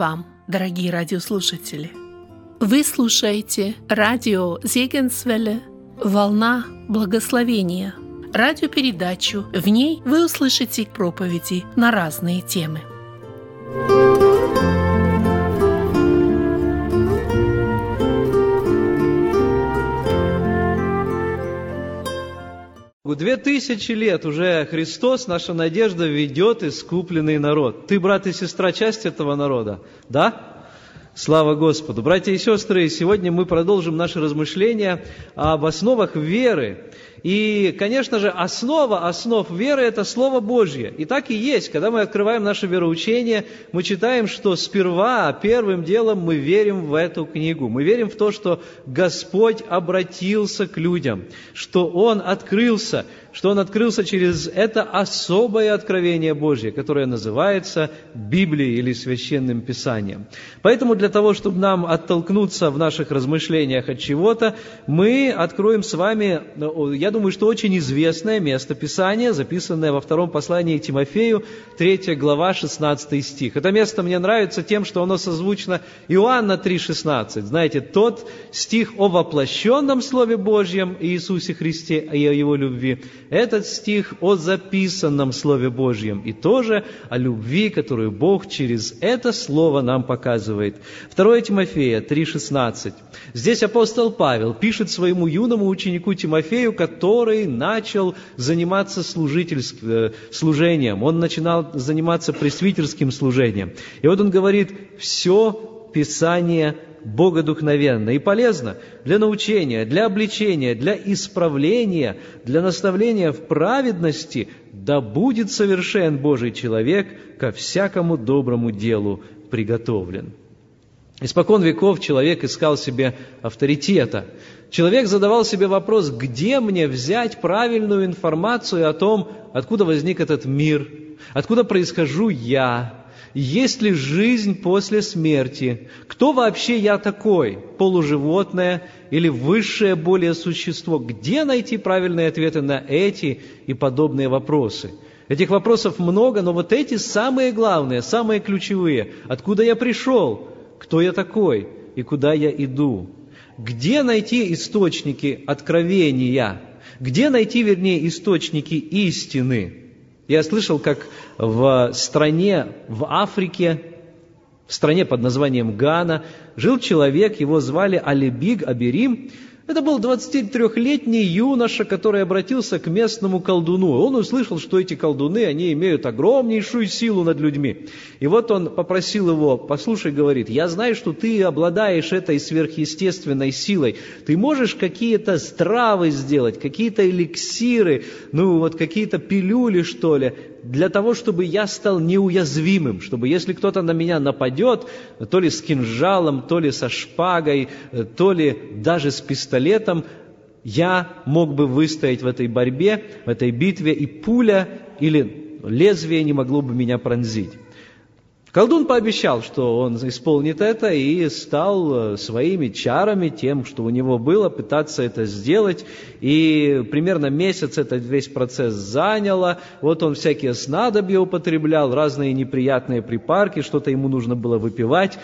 Вам, дорогие радиослушатели! Вы слушаете радио Зегенсвелле «Волна благословения» радиопередачу. В ней вы услышите проповеди на разные темы. Две тысячи лет уже Христос, наша надежда, ведет искупленный народ. Ты, брат и сестра, часть этого народа, да? Слава Господу! Братья и сестры, сегодня мы продолжим наши размышления об основах веры. И, конечно же, основа основ веры – это Слово Божье. И так и есть. Когда мы открываем наше вероучение, мы читаем, что сперва, первым делом мы верим в эту книгу. Мы верим в то, что Господь обратился к людям, что Он открылся, что он открылся через это особое откровение Божье, которое называется Библией или Священным Писанием. Поэтому для того, чтобы нам оттолкнуться в наших размышлениях от чего-то, мы откроем с вами, я думаю, что очень известное место Писания, записанное во втором послании Тимофею, 3 глава, 16 стих. Это место мне нравится тем, что оно созвучно Иоанна 3,16. Знаете, тот стих о воплощенном Слове Божьем Иисусе Христе и о Его любви, этот стих о записанном Слове Божьем и тоже о любви, которую Бог через это Слово нам показывает. 2 Тимофея 3,16. Здесь апостол Павел пишет своему юному ученику Тимофею, который начал заниматься э, служением. Он начинал заниматься пресвитерским служением. И вот он говорит, все Писание богодухновенно и полезно для научения, для обличения, для исправления, для наставления в праведности, да будет совершен Божий человек ко всякому доброму делу приготовлен. Испокон веков человек искал себе авторитета. Человек задавал себе вопрос, где мне взять правильную информацию о том, откуда возник этот мир, откуда происхожу я, есть ли жизнь после смерти? Кто вообще я такой? Полуживотное или высшее более существо? Где найти правильные ответы на эти и подобные вопросы? Этих вопросов много, но вот эти самые главные, самые ключевые. Откуда я пришел? Кто я такой? И куда я иду? Где найти источники откровения? Где найти, вернее, источники истины? Я слышал, как в стране, в Африке, в стране под названием Гана, жил человек, его звали Алибиг Аберим, это был 23-летний юноша, который обратился к местному колдуну. Он услышал, что эти колдуны, они имеют огромнейшую силу над людьми. И вот он попросил его, послушай, говорит, я знаю, что ты обладаешь этой сверхъестественной силой. Ты можешь какие-то стравы сделать, какие-то эликсиры, ну вот какие-то пилюли, что ли, для того, чтобы я стал неуязвимым, чтобы если кто-то на меня нападет, то ли с кинжалом, то ли со шпагой, то ли даже с пистолетом, я мог бы выстоять в этой борьбе, в этой битве, и пуля или лезвие не могло бы меня пронзить. Колдун пообещал, что он исполнит это, и стал э, своими чарами, тем, что у него было, пытаться это сделать. И примерно месяц этот весь процесс заняло. Вот он всякие снадобья употреблял, разные неприятные припарки, что-то ему нужно было выпивать.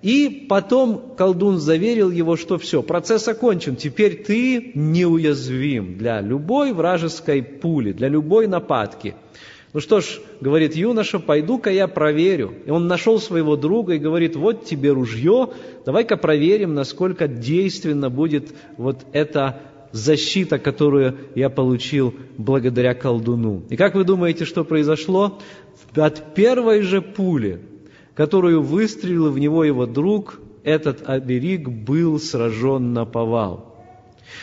И потом колдун заверил его, что все, процесс окончен, теперь ты неуязвим для любой вражеской пули, для любой нападки – ну что ж, говорит юноша, пойду-ка я проверю. И он нашел своего друга и говорит, вот тебе ружье, давай-ка проверим, насколько действенно будет вот эта защита, которую я получил благодаря колдуну. И как вы думаете, что произошло? От первой же пули, которую выстрелил в него его друг, этот оберег был сражен на повал.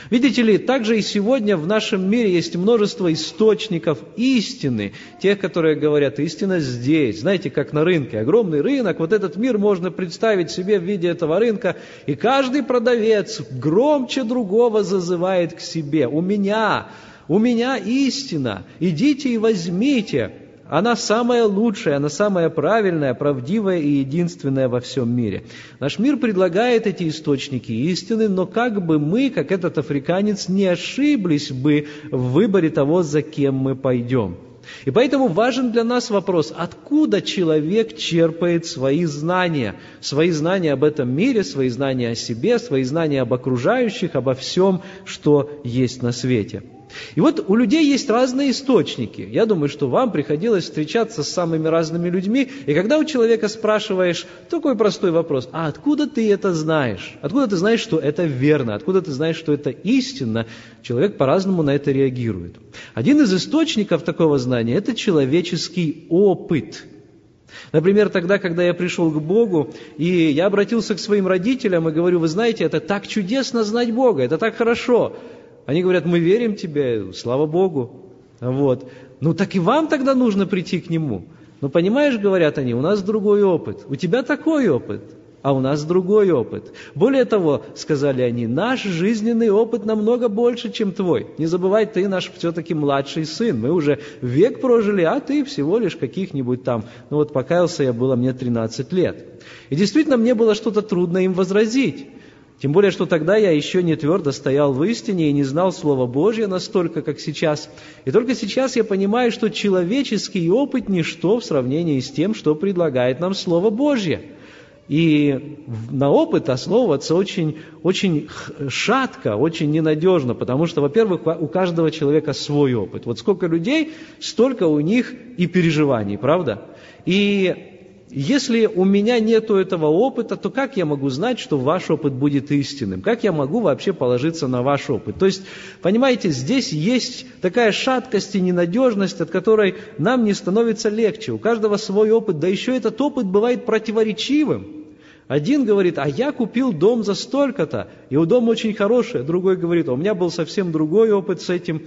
Видите ли, также и сегодня в нашем мире есть множество источников истины, тех, которые говорят, истина здесь. Знаете, как на рынке, огромный рынок, вот этот мир можно представить себе в виде этого рынка, и каждый продавец громче другого зазывает к себе. У меня, у меня истина, идите и возьмите. Она самая лучшая, она самая правильная, правдивая и единственная во всем мире. Наш мир предлагает эти источники истины, но как бы мы, как этот африканец, не ошиблись бы в выборе того, за кем мы пойдем. И поэтому важен для нас вопрос, откуда человек черпает свои знания, свои знания об этом мире, свои знания о себе, свои знания об окружающих, обо всем, что есть на свете. И вот у людей есть разные источники. Я думаю, что вам приходилось встречаться с самыми разными людьми, и когда у человека спрашиваешь такой простой вопрос, а откуда ты это знаешь? Откуда ты знаешь, что это верно? Откуда ты знаешь, что это истинно? Человек по-разному на это реагирует. Один из источников такого знания – это человеческий опыт – Например, тогда, когда я пришел к Богу, и я обратился к своим родителям и говорю, вы знаете, это так чудесно знать Бога, это так хорошо. Они говорят, мы верим тебе, слава Богу. Вот. Ну так и вам тогда нужно прийти к Нему. Ну понимаешь, говорят они, у нас другой опыт. У тебя такой опыт, а у нас другой опыт. Более того, сказали они, наш жизненный опыт намного больше, чем твой. Не забывай, ты наш все-таки младший сын. Мы уже век прожили, а ты всего лишь каких-нибудь там. Ну вот покаялся я, было мне 13 лет. И действительно, мне было что-то трудно им возразить. Тем более, что тогда я еще не твердо стоял в истине и не знал Слова Божье настолько, как сейчас. И только сейчас я понимаю, что человеческий опыт – ничто в сравнении с тем, что предлагает нам Слово Божье. И на опыт основываться очень, очень шатко, очень ненадежно, потому что, во-первых, у каждого человека свой опыт. Вот сколько людей, столько у них и переживаний, правда? И если у меня нет этого опыта, то как я могу знать, что ваш опыт будет истинным? Как я могу вообще положиться на ваш опыт? То есть, понимаете, здесь есть такая шаткость и ненадежность, от которой нам не становится легче. У каждого свой опыт, да еще этот опыт бывает противоречивым. Один говорит, а я купил дом за столько-то, и у дома очень хороший. Другой говорит, а у меня был совсем другой опыт с этим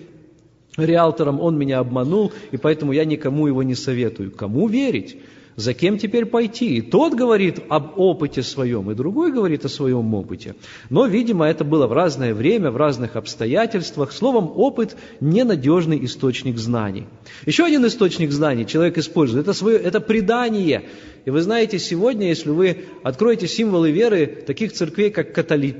риэлтором, он меня обманул, и поэтому я никому его не советую. Кому верить? За кем теперь пойти? И тот говорит об опыте своем, и другой говорит о своем опыте. Но, видимо, это было в разное время, в разных обстоятельствах. Словом, опыт – ненадежный источник знаний. Еще один источник знаний человек использует – это, свое, это предание. И вы знаете, сегодня, если вы откроете символы веры таких церквей, как католи...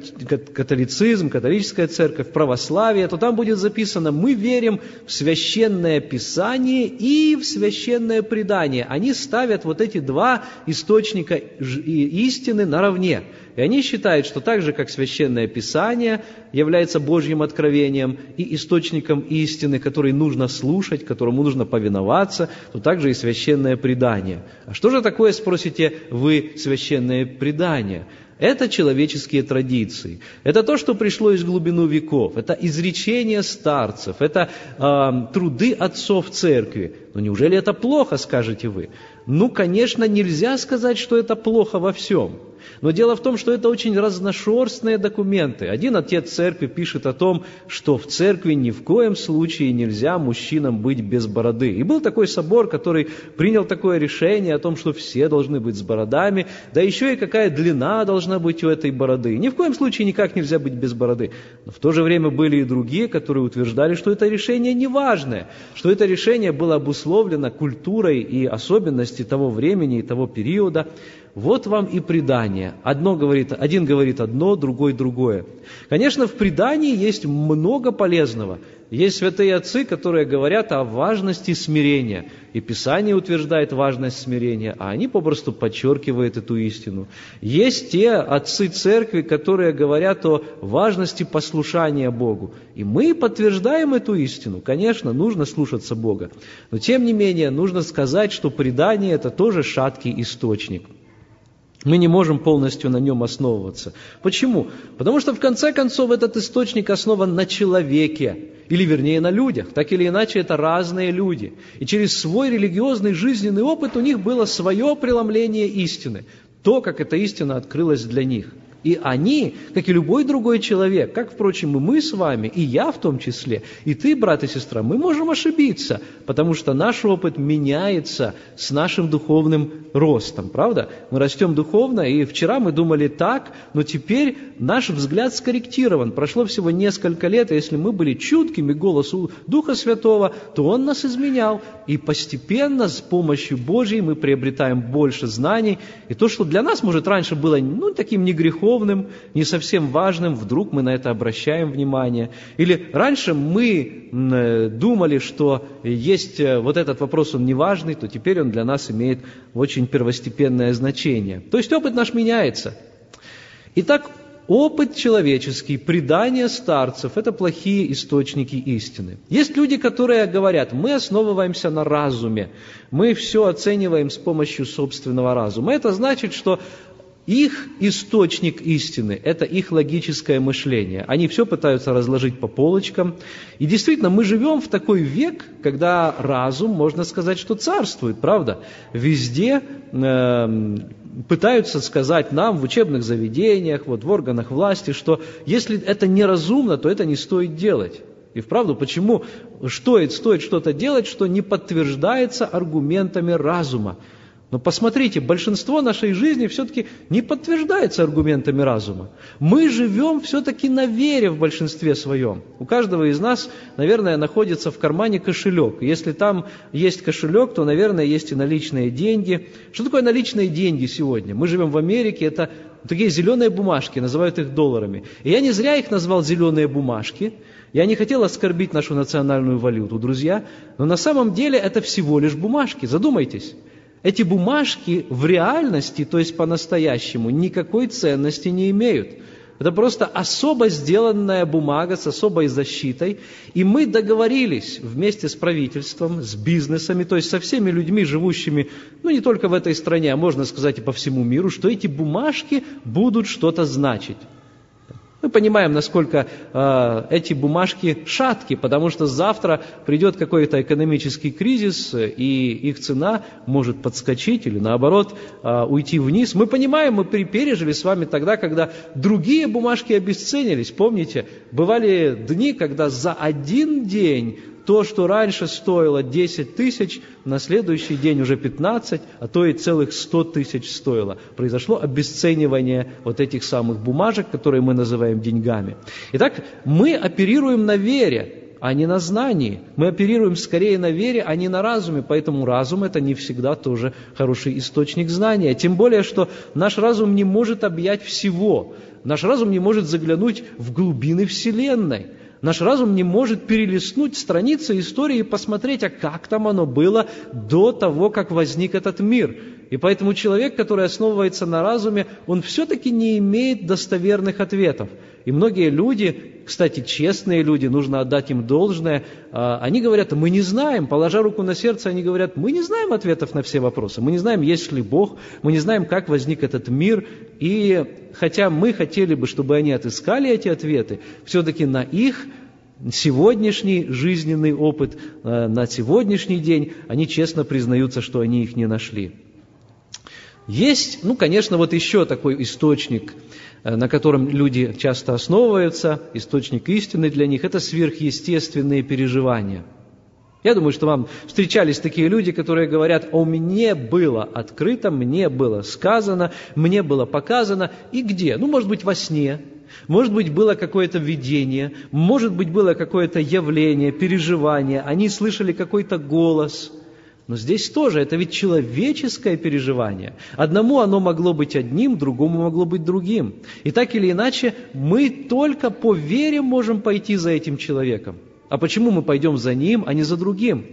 католицизм, католическая церковь, православие, то там будет записано «Мы верим в священное писание и в священное предание». Они ставят вот эти два источника истины наравне. И они считают, что так же, как Священное Писание является Божьим откровением и источником истины, который нужно слушать, которому нужно повиноваться, то также и Священное Предание. А что же такое, спросите вы, Священное Предание? Это человеческие традиции. Это то, что пришло из глубину веков. Это изречения старцев. Это э, труды отцов церкви. Но неужели это плохо, скажете вы? Ну, конечно, нельзя сказать, что это плохо во всем. Но дело в том, что это очень разношерстные документы. Один отец церкви пишет о том, что в церкви ни в коем случае нельзя мужчинам быть без бороды. И был такой собор, который принял такое решение о том, что все должны быть с бородами, да еще и какая длина должна быть у этой бороды. Ни в коем случае никак нельзя быть без бороды. Но в то же время были и другие, которые утверждали, что это решение неважное, что это решение было обусловлено культурой и особенностями того времени и того периода. Вот вам и предание. Одно говорит, один говорит одно, другой другое. Конечно, в предании есть много полезного. Есть святые отцы, которые говорят о важности смирения. И Писание утверждает важность смирения, а они попросту подчеркивают эту истину. Есть те отцы церкви, которые говорят о важности послушания Богу. И мы подтверждаем эту истину. Конечно, нужно слушаться Бога. Но тем не менее, нужно сказать, что предание – это тоже шаткий источник – мы не можем полностью на нем основываться. Почему? Потому что в конце концов этот источник основан на человеке, или вернее на людях. Так или иначе, это разные люди. И через свой религиозный жизненный опыт у них было свое преломление истины. То, как эта истина открылась для них – и они, как и любой другой человек, как, впрочем, и мы с вами, и я в том числе, и ты, брат и сестра, мы можем ошибиться, потому что наш опыт меняется с нашим духовным ростом, правда? Мы растем духовно, и вчера мы думали так, но теперь наш взгляд скорректирован. Прошло всего несколько лет, и если мы были чуткими голосу Духа Святого, то Он нас изменял, и постепенно с помощью Божьей мы приобретаем больше знаний, и то, что для нас, может, раньше было ну, таким не грехом, духовным, не совсем важным, вдруг мы на это обращаем внимание. Или раньше мы э, думали, что есть э, вот этот вопрос, он не важный, то теперь он для нас имеет очень первостепенное значение. То есть опыт наш меняется. Итак, Опыт человеческий, предание старцев – это плохие источники истины. Есть люди, которые говорят, мы основываемся на разуме, мы все оцениваем с помощью собственного разума. Это значит, что их источник истины – это их логическое мышление. Они все пытаются разложить по полочкам. И действительно, мы живем в такой век, когда разум, можно сказать, что царствует, правда? Везде э, пытаются сказать нам в учебных заведениях, вот, в органах власти, что если это неразумно, то это не стоит делать. И вправду, почему стоит, стоит что-то делать, что не подтверждается аргументами разума? Но посмотрите, большинство нашей жизни все-таки не подтверждается аргументами разума. Мы живем все-таки на вере в большинстве своем. У каждого из нас, наверное, находится в кармане кошелек. Если там есть кошелек, то, наверное, есть и наличные деньги. Что такое наличные деньги сегодня? Мы живем в Америке, это такие зеленые бумажки, называют их долларами. И я не зря их назвал зеленые бумажки. Я не хотел оскорбить нашу национальную валюту, друзья, но на самом деле это всего лишь бумажки. Задумайтесь. Эти бумажки в реальности, то есть по-настоящему, никакой ценности не имеют. Это просто особо сделанная бумага с особой защитой. И мы договорились вместе с правительством, с бизнесами, то есть со всеми людьми, живущими, ну не только в этой стране, а можно сказать и по всему миру, что эти бумажки будут что-то значить. Мы понимаем, насколько э, эти бумажки шатки, потому что завтра придет какой-то экономический кризис, и их цена может подскочить или наоборот э, уйти вниз. Мы понимаем, мы пережили с вами тогда, когда другие бумажки обесценились. Помните, бывали дни, когда за один день то, что раньше стоило 10 тысяч, на следующий день уже 15, а то и целых 100 тысяч стоило. Произошло обесценивание вот этих самых бумажек, которые мы называем деньгами. Итак, мы оперируем на вере, а не на знании. Мы оперируем скорее на вере, а не на разуме, поэтому разум это не всегда тоже хороший источник знания. Тем более, что наш разум не может объять всего. Наш разум не может заглянуть в глубины Вселенной. Наш разум не может перелистнуть страницы истории и посмотреть, а как там оно было до того, как возник этот мир. И поэтому человек, который основывается на разуме, он все-таки не имеет достоверных ответов. И многие люди, кстати, честные люди, нужно отдать им должное, а, они говорят, мы не знаем, положа руку на сердце, они говорят, мы не знаем ответов на все вопросы, мы не знаем, есть ли Бог, мы не знаем, как возник этот мир, и хотя мы хотели бы, чтобы они отыскали эти ответы, все-таки на их сегодняшний жизненный опыт, э, на сегодняшний день, они честно признаются, что они их не нашли. Есть, ну, конечно, вот еще такой источник, э, на котором люди часто основываются, источник истины для них, это сверхъестественные переживания. Я думаю, что вам встречались такие люди, которые говорят, о мне было открыто, мне было сказано, мне было показано, и где? Ну, может быть, во сне, может быть, было какое-то видение, может быть, было какое-то явление, переживание, они слышали какой-то голос – но здесь тоже, это ведь человеческое переживание. Одному оно могло быть одним, другому могло быть другим. И так или иначе, мы только по вере можем пойти за этим человеком. А почему мы пойдем за ним, а не за другим?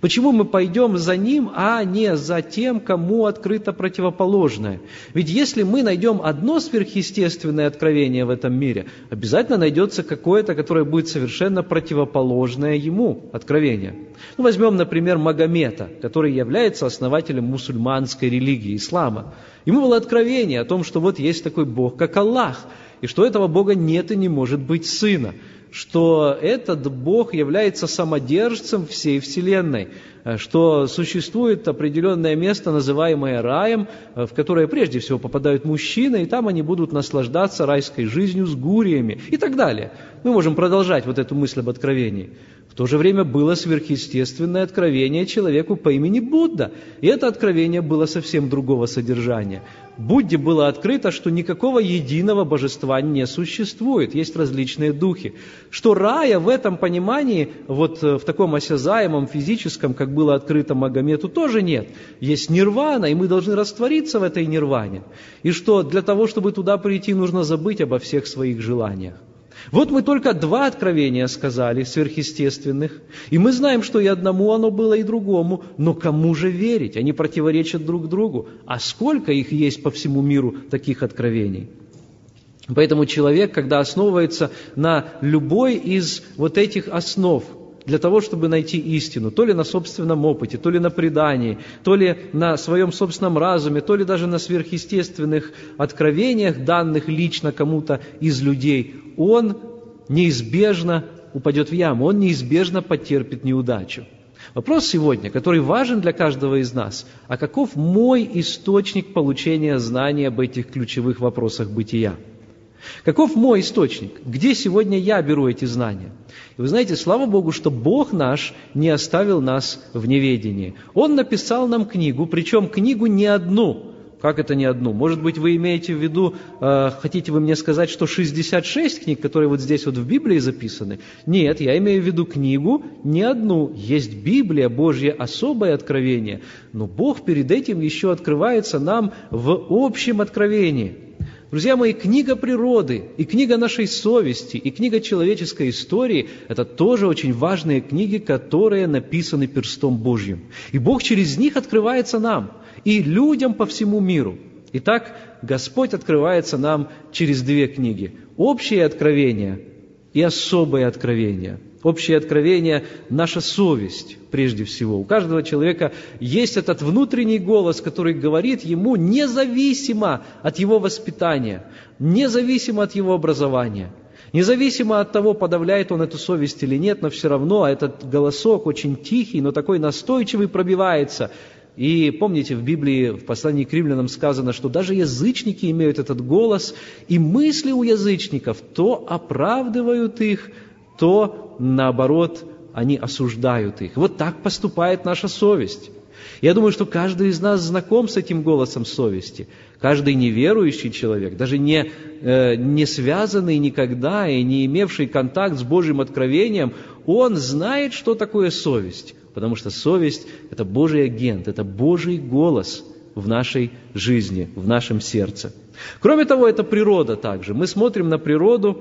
Почему мы пойдем за ним, а не за тем, кому открыто противоположное? Ведь если мы найдем одно сверхъестественное откровение в этом мире, обязательно найдется какое-то, которое будет совершенно противоположное ему откровение. Ну, возьмем, например, Магомета, который является основателем мусульманской религии, ислама. Ему было откровение о том, что вот есть такой Бог, как Аллах, и что этого Бога нет и не может быть сына что этот Бог является самодержцем всей Вселенной, что существует определенное место, называемое раем, в которое прежде всего попадают мужчины, и там они будут наслаждаться райской жизнью с гуриями и так далее. Мы можем продолжать вот эту мысль об откровении. В то же время было сверхъестественное откровение человеку по имени Будда. И это откровение было совсем другого содержания. Будде было открыто, что никакого единого божества не существует, есть различные духи. Что рая в этом понимании, вот э, в таком осязаемом, физическом, как было открыто Магомету, тоже нет. Есть нирвана, и мы должны раствориться в этой нирване. И что для того, чтобы туда прийти, нужно забыть обо всех своих желаниях. Вот мы только два откровения сказали, сверхъестественных, и мы знаем, что и одному оно было, и другому, но кому же верить? Они противоречат друг другу. А сколько их есть по всему миру, таких откровений? Поэтому человек, когда основывается на любой из вот этих основ – для того, чтобы найти истину, то ли на собственном опыте, то ли на предании, то ли на своем собственном разуме, то ли даже на сверхъестественных откровениях, данных лично кому-то из людей, он неизбежно упадет в яму, он неизбежно потерпит неудачу. Вопрос сегодня, который важен для каждого из нас, а каков мой источник получения знания об этих ключевых вопросах бытия? Каков мой источник? Где сегодня я беру эти знания? И вы знаете, слава Богу, что Бог наш не оставил нас в неведении. Он написал нам книгу, причем книгу не одну. Как это не одну? Может быть, вы имеете в виду, э, хотите вы мне сказать, что 66 книг, которые вот здесь вот в Библии записаны? Нет, я имею в виду книгу не одну. Есть Библия, Божье особое откровение. Но Бог перед этим еще открывается нам в общем откровении. Друзья мои, книга природы и книга нашей совести и книга человеческой истории – это тоже очень важные книги, которые написаны перстом Божьим. И Бог через них открывается нам и людям по всему миру. Итак, Господь открывается нам через две книги – общее откровение и особое откровение – Общее откровение – наша совесть прежде всего. У каждого человека есть этот внутренний голос, который говорит ему независимо от его воспитания, независимо от его образования – Независимо от того, подавляет он эту совесть или нет, но все равно этот голосок очень тихий, но такой настойчивый пробивается. И помните, в Библии, в послании к римлянам сказано, что даже язычники имеют этот голос, и мысли у язычников то оправдывают их, то, наоборот, они осуждают их. Вот так поступает наша совесть. Я думаю, что каждый из нас знаком с этим голосом совести. Каждый неверующий человек, даже не, э, не связанный никогда и не имевший контакт с Божьим откровением, он знает, что такое совесть. Потому что совесть – это Божий агент, это Божий голос в нашей жизни, в нашем сердце. Кроме того, это природа также. Мы смотрим на природу,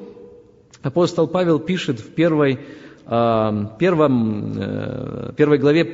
Апостол Павел пишет в первой, а, первом, э, первой главе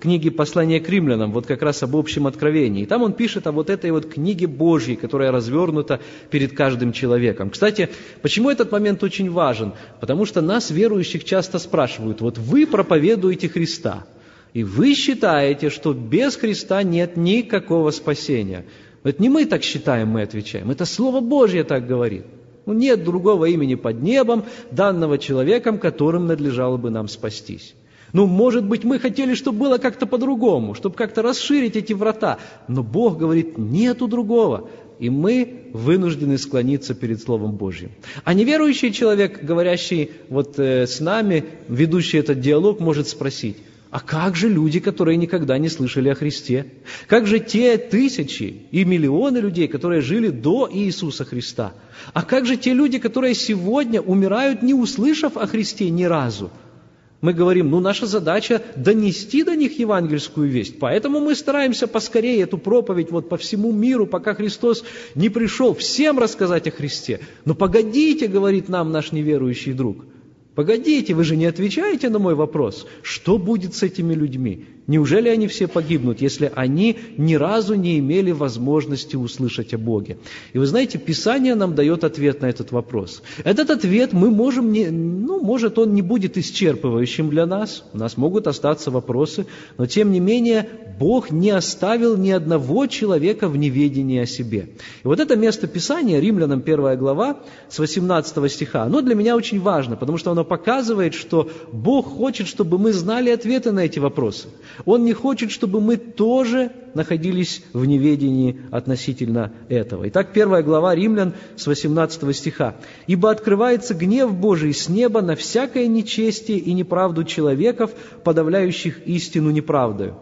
книги послания к римлянам, вот как раз об общем откровении. И там он пишет о вот этой вот книге Божьей, которая развернута перед каждым человеком. Кстати, почему этот момент очень важен? Потому что нас, верующих, часто спрашивают, вот вы проповедуете Христа, и вы считаете, что без Христа нет никакого спасения. Это не мы так считаем, мы отвечаем, это Слово Божье так говорит. Ну, нет другого имени под небом, данного человеком, которым надлежало бы нам спастись. Ну, может быть, мы хотели, чтобы было как-то по-другому, чтобы как-то расширить эти врата. Но Бог говорит, нету другого. И мы вынуждены склониться перед Словом Божьим. А неверующий человек, говорящий вот э, с нами, ведущий этот диалог, может спросить, а как же люди, которые никогда не слышали о Христе? Как же те тысячи и миллионы людей, которые жили до Иисуса Христа? А как же те люди, которые сегодня умирают, не услышав о Христе ни разу? Мы говорим, ну наша задача донести до них евангельскую весть, поэтому мы стараемся поскорее эту проповедь вот по всему миру, пока Христос не пришел, всем рассказать о Христе. Но погодите, говорит нам наш неверующий друг, Погодите, вы же не отвечаете на мой вопрос. Что будет с этими людьми? Неужели они все погибнут, если они ни разу не имели возможности услышать о Боге? И вы знаете, Писание нам дает ответ на этот вопрос. Этот ответ мы можем не, ну, может, он не будет исчерпывающим для нас, у нас могут остаться вопросы, но тем не менее Бог не оставил ни одного человека в неведении о себе. И вот это место Писания, Римлянам 1 глава, с 18 стиха, оно для меня очень важно, потому что оно показывает, что Бог хочет, чтобы мы знали ответы на эти вопросы. Он не хочет, чтобы мы тоже находились в неведении относительно этого. Итак, первая глава Римлян с 18 стиха. «Ибо открывается гнев Божий с неба на всякое нечестие и неправду человеков, подавляющих истину неправдою».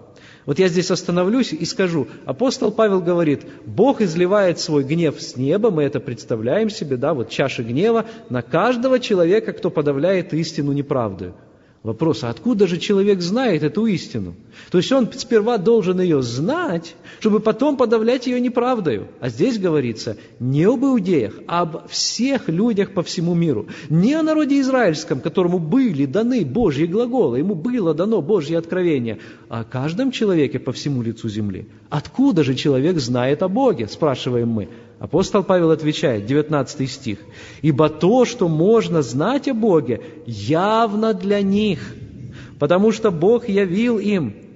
Вот я здесь остановлюсь и скажу, апостол Павел говорит, Бог изливает свой гнев с неба, мы это представляем себе, да, вот чаши гнева, на каждого человека, кто подавляет истину неправдою. Вопрос, а откуда же человек знает эту истину? То есть он сперва должен ее знать, чтобы потом подавлять ее неправдою. А здесь говорится не об иудеях, а об всех людях по всему миру. Не о народе израильском, которому были даны Божьи глаголы, ему было дано Божье откровение, а о каждом человеке по всему лицу земли. Откуда же человек знает о Боге, спрашиваем мы. Апостол Павел отвечает, 19 стих, «Ибо то, что можно знать о Боге, явно для них, потому что Бог явил им,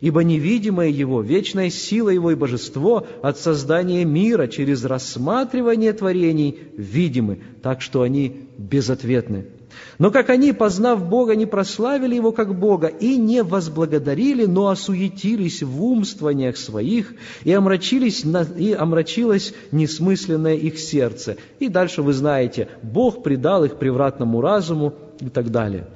ибо невидимое Его, вечная сила Его и божество от создания мира через рассматривание творений видимы, так что они безответны. Но как они, познав Бога, не прославили Его как Бога и не возблагодарили, но осуетились в умствованиях своих, и, омрачились, и омрачилось несмысленное их сердце. И дальше вы знаете, Бог предал их превратному разуму и так далее.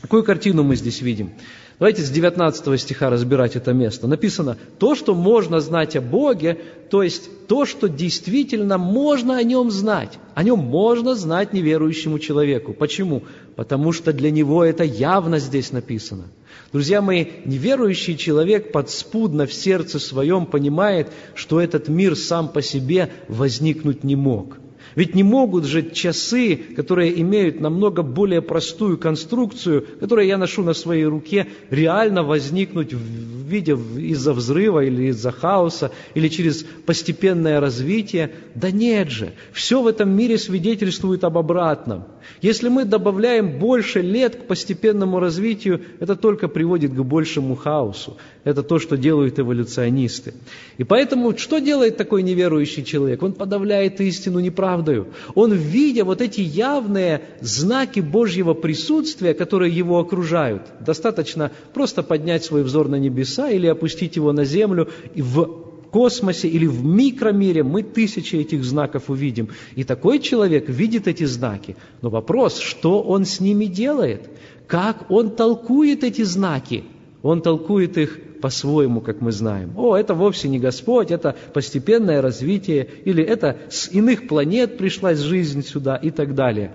Какую картину мы здесь видим? Давайте с 19 стиха разбирать это место. Написано, то, что можно знать о Боге, то есть то, что действительно можно о Нем знать. О Нем можно знать неверующему человеку. Почему? Потому что для него это явно здесь написано. Друзья мои, неверующий человек подспудно в сердце своем понимает, что этот мир сам по себе возникнуть не мог – ведь не могут же часы, которые имеют намного более простую конструкцию, которую я ношу на своей руке, реально возникнуть в виде из-за взрыва или из-за хаоса, или через постепенное развитие. Да нет же, все в этом мире свидетельствует об обратном. Если мы добавляем больше лет к постепенному развитию, это только приводит к большему хаосу. Это то, что делают эволюционисты. И поэтому, что делает такой неверующий человек? Он подавляет истину неправдою. Он, видя вот эти явные знаки Божьего присутствия, которые его окружают, достаточно просто поднять свой взор на небеса или опустить его на землю, и в космосе или в микромире мы тысячи этих знаков увидим. И такой человек видит эти знаки. Но вопрос, что он с ними делает? Как он толкует эти знаки? Он толкует их по-своему, как мы знаем. О, это вовсе не Господь, это постепенное развитие, или это с иных планет пришлась жизнь сюда и так далее.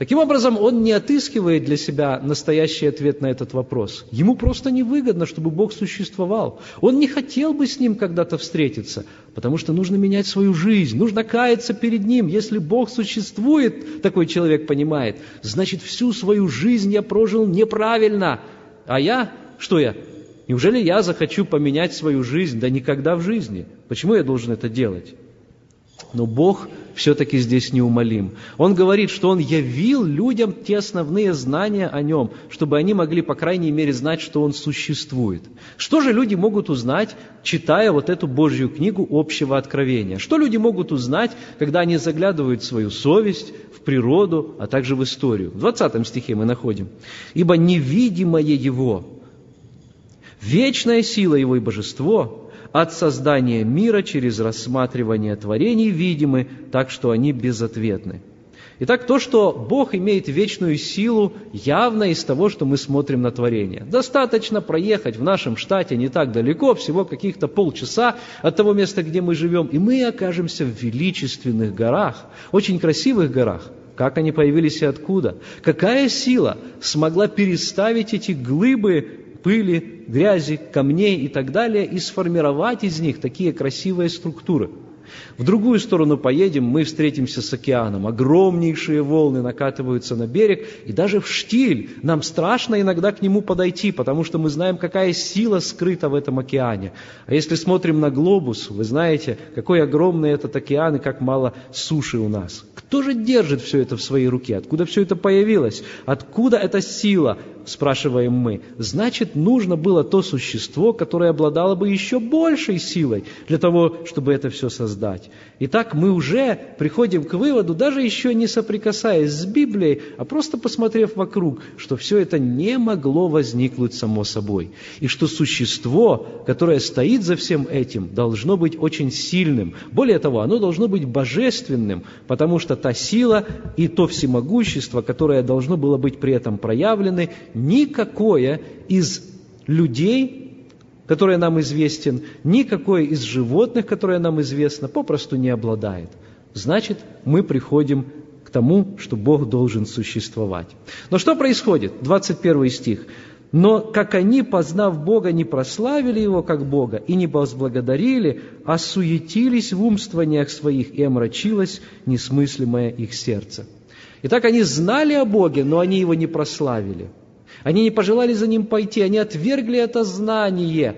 Таким образом, он не отыскивает для себя настоящий ответ на этот вопрос. Ему просто невыгодно, чтобы Бог существовал. Он не хотел бы с Ним когда-то встретиться, потому что нужно менять свою жизнь, нужно каяться перед Ним. Если Бог существует, такой человек понимает, значит, всю свою жизнь я прожил неправильно. А я, что я? Неужели я захочу поменять свою жизнь? Да никогда в жизни. Почему я должен это делать? Но Бог все-таки здесь неумолим. Он говорит, что Он явил людям те основные знания о Нем, чтобы они могли, по крайней мере, знать, что Он существует. Что же люди могут узнать, читая вот эту Божью книгу общего откровения? Что люди могут узнать, когда они заглядывают в свою совесть, в природу, а также в историю? В 20 стихе мы находим. «Ибо невидимое Его, вечная сила Его и божество от создания мира через рассматривание творений видимы, так что они безответны. Итак, то, что Бог имеет вечную силу, явно из того, что мы смотрим на творение. Достаточно проехать в нашем штате не так далеко, всего каких-то полчаса от того места, где мы живем, и мы окажемся в величественных горах, очень красивых горах. Как они появились и откуда? Какая сила смогла переставить эти глыбы пыли, грязи, камней и так далее, и сформировать из них такие красивые структуры – в другую сторону поедем, мы встретимся с океаном. Огромнейшие волны накатываются на берег, и даже в штиль нам страшно иногда к нему подойти, потому что мы знаем, какая сила скрыта в этом океане. А если смотрим на глобус, вы знаете, какой огромный этот океан и как мало суши у нас. Кто же держит все это в своей руке? Откуда все это появилось? Откуда эта сила спрашиваем мы, значит, нужно было то существо, которое обладало бы еще большей силой для того, чтобы это все создать. Итак, мы уже приходим к выводу, даже еще не соприкасаясь с Библией, а просто посмотрев вокруг, что все это не могло возникнуть само собой. И что существо, которое стоит за всем этим, должно быть очень сильным. Более того, оно должно быть божественным, потому что та сила и то всемогущество, которое должно было быть при этом проявлено, никакое из людей который нам известен, никакое из животных, которое нам известно, попросту не обладает. Значит, мы приходим к тому, что Бог должен существовать. Но что происходит? 21 стих. «Но как они, познав Бога, не прославили Его как Бога и не возблагодарили, а суетились в умствованиях своих, и омрачилось несмыслимое их сердце». Итак, они знали о Боге, но они Его не прославили – они не пожелали за ним пойти, они отвергли это знание.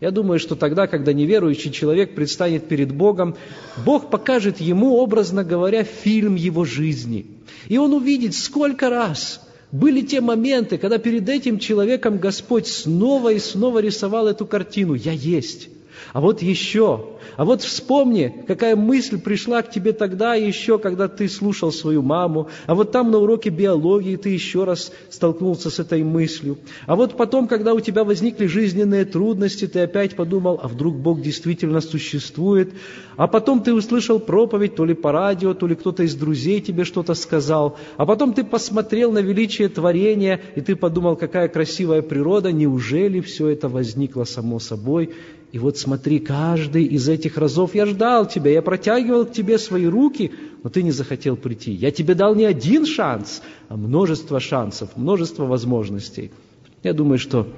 Я думаю, что тогда, когда неверующий человек предстанет перед Богом, Бог покажет ему, образно говоря, фильм его жизни. И он увидит, сколько раз были те моменты, когда перед этим человеком Господь снова и снова рисовал эту картину «Я есть». А вот еще, а вот вспомни, какая мысль пришла к тебе тогда еще, когда ты слушал свою маму, а вот там на уроке биологии ты еще раз столкнулся с этой мыслью, а вот потом, когда у тебя возникли жизненные трудности, ты опять подумал, а вдруг Бог действительно существует, а потом ты услышал проповедь то ли по радио, то ли кто-то из друзей тебе что-то сказал, а потом ты посмотрел на величие творения, и ты подумал, какая красивая природа, неужели все это возникло само собой, и вот смотри, каждый из этих разов я ждал тебя, я протягивал к тебе свои руки, но ты не захотел прийти. Я тебе дал не один шанс, а множество шансов, множество возможностей. Я думаю, что,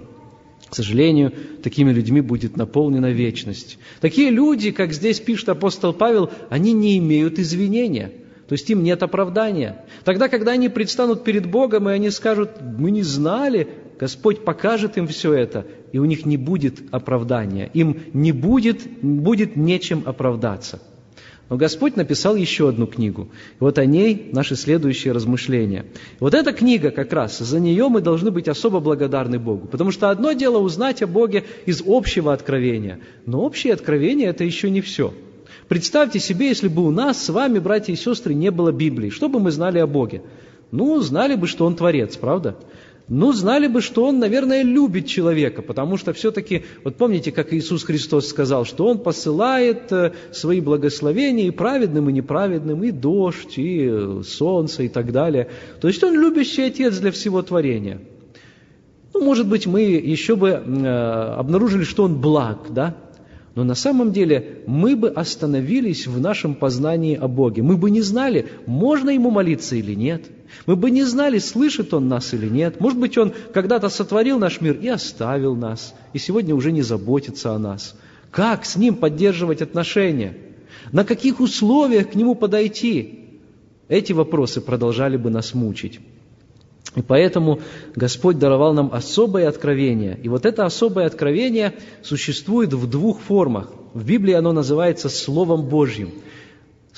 к сожалению, такими людьми будет наполнена вечность. Такие люди, как здесь пишет апостол Павел, они не имеют извинения. То есть им нет оправдания. Тогда, когда они предстанут перед Богом, и они скажут, мы не знали, Господь покажет им все это, и у них не будет оправдания, им не будет, будет нечем оправдаться. Но Господь написал еще одну книгу. И вот о ней наши следующие размышления. Вот эта книга как раз, за нее мы должны быть особо благодарны Богу. Потому что одно дело узнать о Боге из общего откровения, но общее откровение – это еще не все. Представьте себе, если бы у нас с вами, братья и сестры, не было Библии, что бы мы знали о Боге? Ну, знали бы, что Он Творец, правда? Ну, знали бы, что он, наверное, любит человека, потому что все-таки, вот помните, как Иисус Христос сказал, что он посылает э, свои благословения и праведным, и неправедным, и дождь, и э, солнце, и так далее. То есть он любящий Отец для всего творения. Ну, может быть, мы еще бы э, обнаружили, что он благ, да? Но на самом деле мы бы остановились в нашем познании о Боге. Мы бы не знали, можно ему молиться или нет. Мы бы не знали, слышит он нас или нет. Может быть, он когда-то сотворил наш мир и оставил нас, и сегодня уже не заботится о нас. Как с ним поддерживать отношения? На каких условиях к нему подойти? Эти вопросы продолжали бы нас мучить. И поэтому Господь даровал нам особое откровение. И вот это особое откровение существует в двух формах. В Библии оно называется Словом Божьим.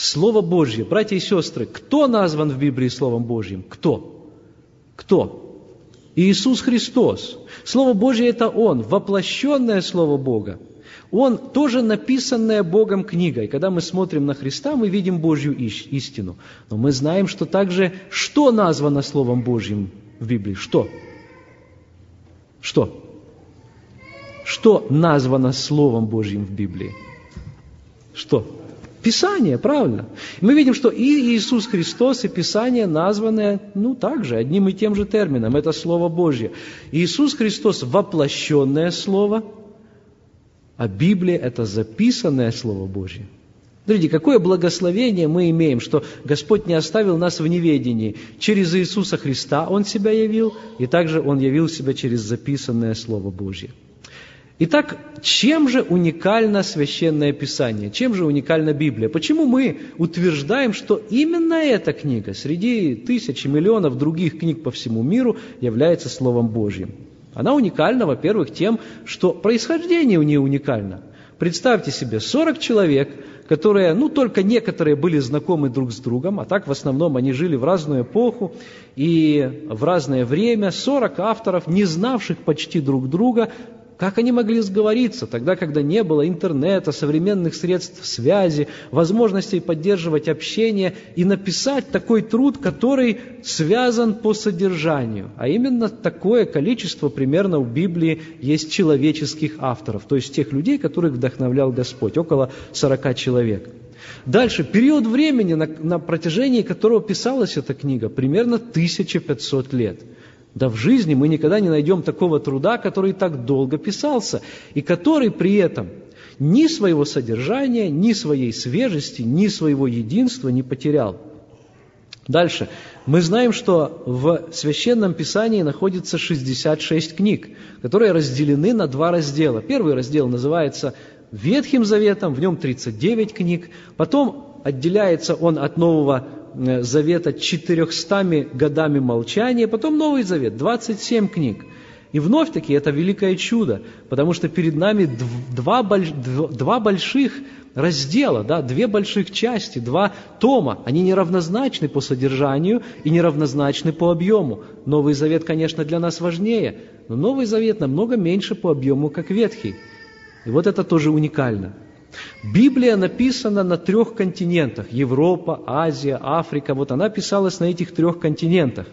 Слово Божье, братья и сестры, кто назван в Библии Словом Божьим? Кто? Кто? Иисус Христос. Слово Божье – это Он, воплощенное Слово Бога. Он тоже написанная Богом книга. И когда мы смотрим на Христа, мы видим Божью истину. Но мы знаем, что также, что названо Словом Божьим в Библии? Что? Что? Что названо Словом Божьим в Библии? Что? Писание, правильно. Мы видим, что и Иисус Христос, и Писание названы, ну, также, одним и тем же термином. Это Слово Божье. Иисус Христос – воплощенное Слово – а Библия – это записанное Слово Божье. Смотрите, какое благословение мы имеем, что Господь не оставил нас в неведении. Через Иисуса Христа Он себя явил, и также Он явил себя через записанное Слово Божье. Итак, чем же уникально Священное Писание? Чем же уникальна Библия? Почему мы утверждаем, что именно эта книга среди тысяч и миллионов других книг по всему миру является Словом Божьим? Она уникальна, во-первых, тем, что происхождение у нее уникально. Представьте себе, 40 человек, которые, ну, только некоторые были знакомы друг с другом, а так в основном они жили в разную эпоху и в разное время, 40 авторов, не знавших почти друг друга, как они могли сговориться тогда, когда не было интернета, современных средств связи, возможностей поддерживать общение и написать такой труд, который связан по содержанию? А именно такое количество примерно в Библии есть человеческих авторов, то есть тех людей, которых вдохновлял Господь, около 40 человек. Дальше, период времени, на, на протяжении которого писалась эта книга, примерно 1500 лет – да в жизни мы никогда не найдем такого труда, который так долго писался, и который при этом ни своего содержания, ни своей свежести, ни своего единства не потерял. Дальше. Мы знаем, что в Священном Писании находится 66 книг, которые разделены на два раздела. Первый раздел называется Ветхим Заветом, в нем 39 книг. Потом отделяется он от Нового Завета 400 годами молчания, потом Новый Завет, 27 книг. И вновь-таки это великое чудо, потому что перед нами два, два больших раздела, да, две больших части, два тома. Они неравнозначны по содержанию и неравнозначны по объему. Новый Завет, конечно, для нас важнее, но Новый Завет намного меньше по объему, как Ветхий. И вот это тоже уникально. Библия написана на трех континентах. Европа, Азия, Африка. Вот она писалась на этих трех континентах.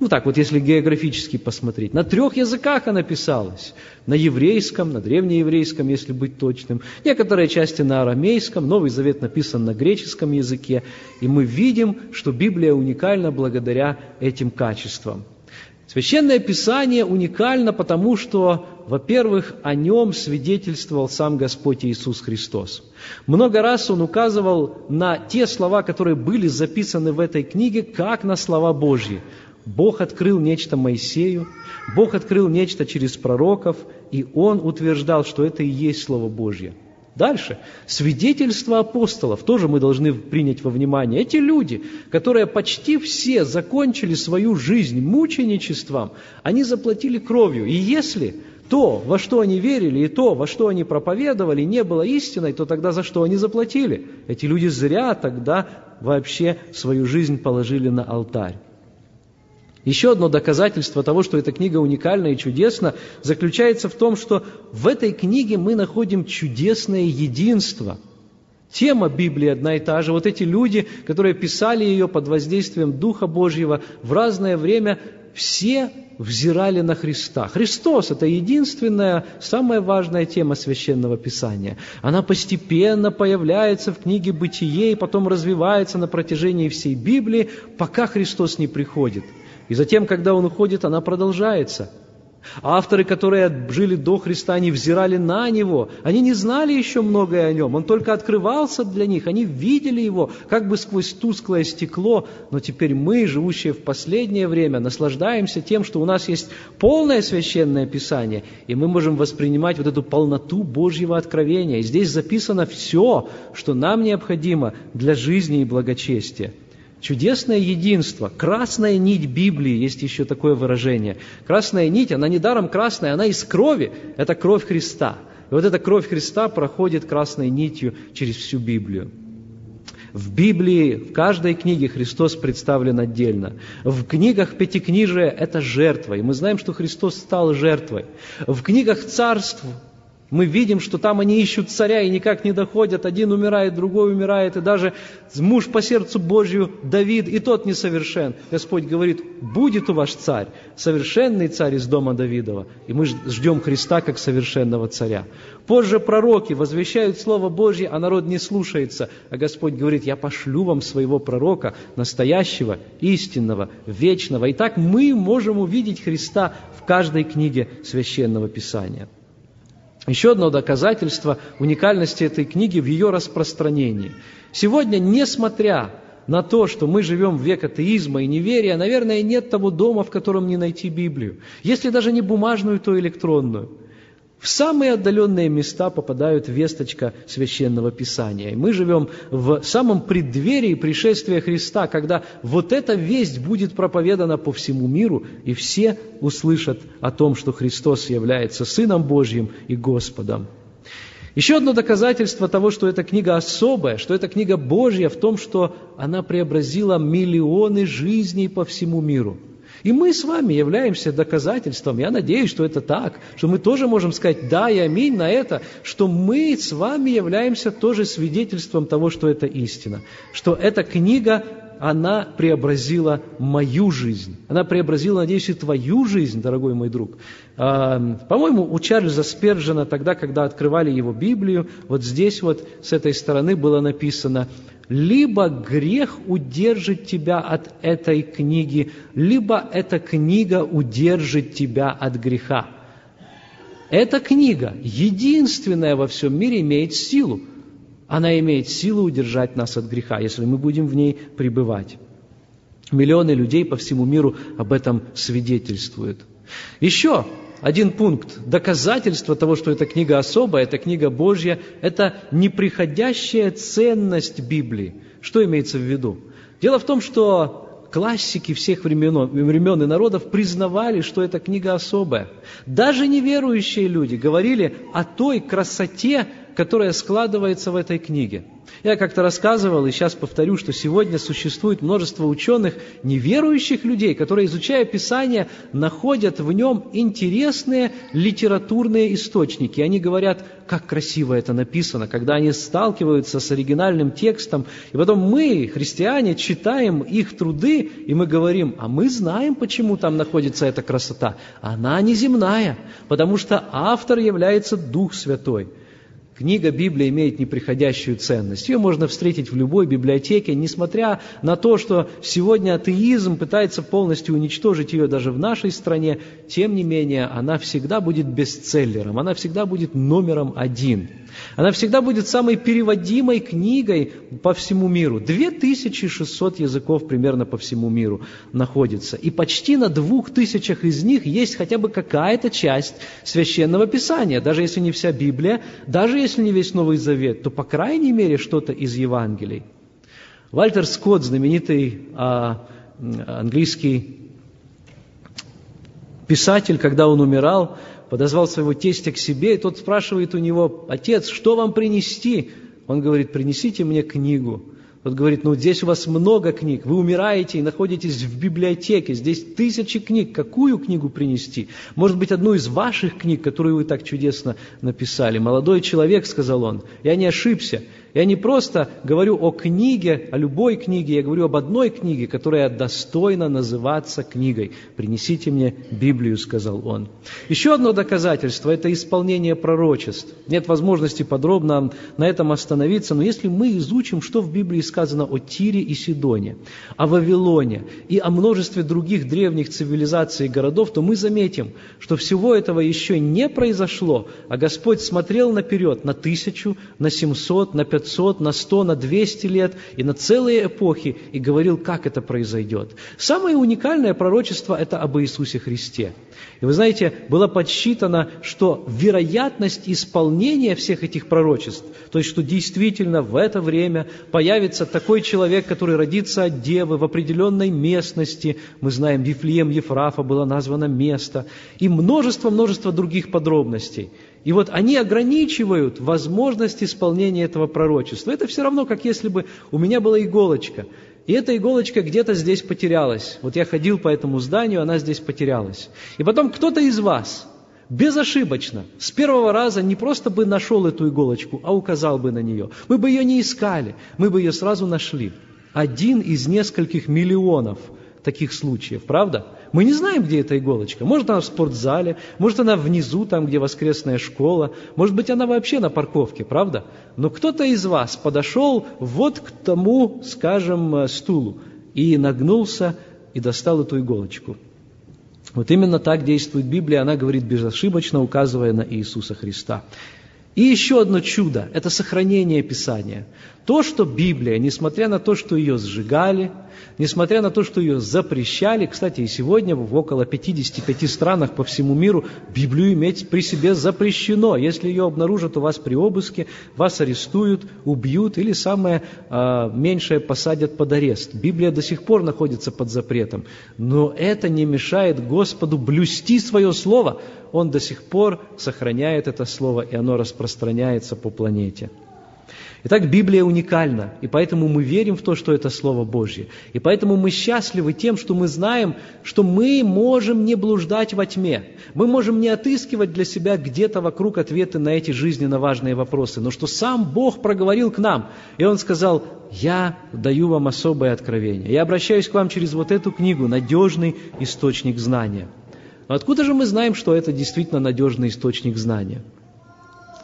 Ну так вот, если географически посмотреть. На трех языках она писалась. На еврейском, на древнееврейском, если быть точным. Некоторые части на арамейском. Новый Завет написан на греческом языке. И мы видим, что Библия уникальна благодаря этим качествам. Священное Писание уникально потому, что, во-первых, о нем свидетельствовал сам Господь Иисус Христос. Много раз Он указывал на те слова, которые были записаны в этой книге, как на слова Божьи. Бог открыл нечто Моисею, Бог открыл нечто через пророков, и Он утверждал, что это и есть Слово Божье. Дальше. Свидетельство апостолов тоже мы должны принять во внимание. Эти люди, которые почти все закончили свою жизнь мученичеством, они заплатили кровью. И если то, во что они верили, и то, во что они проповедовали, не было истиной, то тогда за что они заплатили? Эти люди зря тогда вообще свою жизнь положили на алтарь. Еще одно доказательство того, что эта книга уникальна и чудесна, заключается в том, что в этой книге мы находим чудесное единство. Тема Библии одна и та же. Вот эти люди, которые писали ее под воздействием Духа Божьего в разное время, все взирали на Христа. Христос – это единственная, самая важная тема Священного Писания. Она постепенно появляется в книге «Бытие» и потом развивается на протяжении всей Библии, пока Христос не приходит – и затем, когда он уходит, она продолжается. Авторы, которые жили до Христа, они взирали на Него. Они не знали еще многое о Нем. Он только открывался для них. Они видели Его как бы сквозь тусклое стекло. Но теперь мы, живущие в последнее время, наслаждаемся тем, что у нас есть полное священное Писание. И мы можем воспринимать вот эту полноту Божьего откровения. И здесь записано все, что нам необходимо для жизни и благочестия. Чудесное единство, красная нить Библии, есть еще такое выражение. Красная нить, она недаром красная, она из крови, это кровь Христа. И вот эта кровь Христа проходит красной нитью через всю Библию. В Библии, в каждой книге Христос представлен отдельно. В книгах Пятикнижия это жертва, и мы знаем, что Христос стал жертвой. В книгах царств мы видим, что там они ищут царя и никак не доходят. Один умирает, другой умирает. И даже муж по сердцу Божью Давид, и тот несовершен. Господь говорит, будет у вас царь, совершенный царь из дома Давидова. И мы ждем Христа как совершенного царя. Позже пророки возвещают Слово Божье, а народ не слушается. А Господь говорит, я пошлю вам своего пророка, настоящего, истинного, вечного. И так мы можем увидеть Христа в каждой книге Священного Писания. Еще одно доказательство уникальности этой книги в ее распространении. Сегодня, несмотря на то, что мы живем в век атеизма и неверия, наверное, нет того дома, в котором не найти Библию. Если даже не бумажную, то электронную. В самые отдаленные места попадают весточка Священного Писания. И мы живем в самом преддверии пришествия Христа, когда вот эта весть будет проповедана по всему миру, и все услышат о том, что Христос является Сыном Божьим и Господом. Еще одно доказательство того, что эта книга особая, что эта книга Божья, в том, что она преобразила миллионы жизней по всему миру. И мы с вами являемся доказательством, я надеюсь, что это так, что мы тоже можем сказать «да» и «аминь» на это, что мы с вами являемся тоже свидетельством того, что это истина, что эта книга она преобразила мою жизнь. Она преобразила, надеюсь, и твою жизнь, дорогой мой друг. А, по-моему, у Чарльза Спержена тогда, когда открывали его Библию, вот здесь вот с этой стороны было написано либо грех удержит тебя от этой книги, либо эта книга удержит тебя от греха. Эта книга, единственная во всем мире, имеет силу она имеет силу удержать нас от греха, если мы будем в ней пребывать. Миллионы людей по всему миру об этом свидетельствуют. Еще один пункт доказательства того, что эта книга особая, эта книга Божья, это неприходящая ценность Библии. Что имеется в виду? Дело в том, что классики всех времен, времен и народов признавали, что эта книга особая. Даже неверующие люди говорили о той красоте, которая складывается в этой книге. Я как-то рассказывал, и сейчас повторю, что сегодня существует множество ученых, неверующих людей, которые, изучая Писание, находят в нем интересные литературные источники. Они говорят, как красиво это написано, когда они сталкиваются с оригинальным текстом. И потом мы, христиане, читаем их труды, и мы говорим, а мы знаем, почему там находится эта красота. Она неземная, потому что автор является Дух Святой. Книга Библия имеет неприходящую ценность. Ее можно встретить в любой библиотеке, несмотря на то, что сегодня атеизм пытается полностью уничтожить ее даже в нашей стране, тем не менее она всегда будет бестселлером, она всегда будет номером один. Она всегда будет самой переводимой книгой по всему миру. 2600 языков примерно по всему миру находится. И почти на двух тысячах из них есть хотя бы какая-то часть Священного Писания. Даже если не вся Библия, даже если не весь Новый Завет, то по крайней мере что-то из Евангелий. Вальтер Скотт, знаменитый а, английский писатель, когда он умирал, подозвал своего тестя к себе, и тот спрашивает у него, «Отец, что вам принести?» Он говорит, «Принесите мне книгу». Вот говорит, ну здесь у вас много книг, вы умираете и находитесь в библиотеке, здесь тысячи книг, какую книгу принести? Может быть, одну из ваших книг, которую вы так чудесно написали. Молодой человек, сказал он, я не ошибся, я не просто говорю о книге, о любой книге, я говорю об одной книге, которая достойна называться книгой. «Принесите мне Библию», — сказал он. Еще одно доказательство – это исполнение пророчеств. Нет возможности подробно на этом остановиться, но если мы изучим, что в Библии сказано о Тире и Сидоне, о Вавилоне и о множестве других древних цивилизаций и городов, то мы заметим, что всего этого еще не произошло, а Господь смотрел наперед на тысячу, на семьсот, на пятьсот, 500, на 100, на 200 лет и на целые эпохи и говорил, как это произойдет. Самое уникальное пророчество – это об Иисусе Христе. И вы знаете, было подсчитано, что вероятность исполнения всех этих пророчеств, то есть, что действительно в это время появится такой человек, который родится от девы в определенной местности, мы знаем, Вифлеем Ефрафа было названо место, и множество-множество других подробностей – и вот они ограничивают возможность исполнения этого пророчества. Это все равно, как если бы у меня была иголочка, и эта иголочка где-то здесь потерялась. Вот я ходил по этому зданию, она здесь потерялась. И потом кто-то из вас безошибочно, с первого раза не просто бы нашел эту иголочку, а указал бы на нее. Мы бы ее не искали, мы бы ее сразу нашли. Один из нескольких миллионов таких случаев, правда? Мы не знаем, где эта иголочка. Может, она в спортзале, может, она внизу, там, где воскресная школа, может быть, она вообще на парковке, правда? Но кто-то из вас подошел вот к тому, скажем, э, стулу и нагнулся и достал эту иголочку. Вот именно так действует Библия, она говорит безошибочно, указывая на Иисуса Христа. И еще одно чудо – это сохранение Писания. То, что Библия, несмотря на то, что ее сжигали, несмотря на то, что ее запрещали, кстати, и сегодня в около 55 странах по всему миру Библию иметь при себе запрещено. Если ее обнаружат у вас при обыске, вас арестуют, убьют или самое э, меньшее посадят под арест. Библия до сих пор находится под запретом, но это не мешает Господу блюсти свое слово. Он до сих пор сохраняет это слово, и оно распространяется по планете. Итак, Библия уникальна, и поэтому мы верим в то, что это Слово Божье. И поэтому мы счастливы тем, что мы знаем, что мы можем не блуждать во тьме. Мы можем не отыскивать для себя где-то вокруг ответы на эти жизненно важные вопросы, но что сам Бог проговорил к нам, и Он сказал, я даю вам особое откровение. Я обращаюсь к вам через вот эту книгу, надежный источник знания. Но откуда же мы знаем, что это действительно надежный источник знания?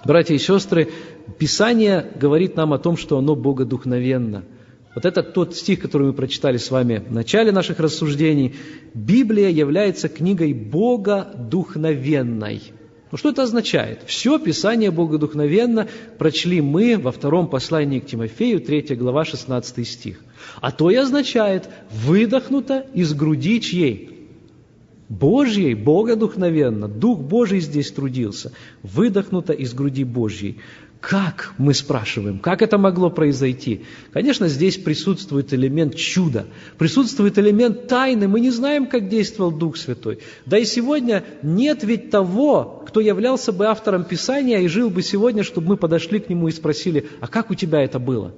Братья и сестры, Писание говорит нам о том, что оно богодухновенно. Вот это тот стих, который мы прочитали с вами в начале наших рассуждений. Библия является книгой богодухновенной. Ну что это означает? Все Писание богодухновенно прочли мы во втором послании к Тимофею, 3 глава, 16 стих. А то и означает выдохнуто из груди чьей? Божьей, Бога духновенно, Дух Божий здесь трудился, выдохнуто из груди Божьей. Как, мы спрашиваем, как это могло произойти? Конечно, здесь присутствует элемент чуда, присутствует элемент тайны. Мы не знаем, как действовал Дух Святой. Да и сегодня нет ведь того, кто являлся бы автором Писания и жил бы сегодня, чтобы мы подошли к нему и спросили, а как у тебя это было?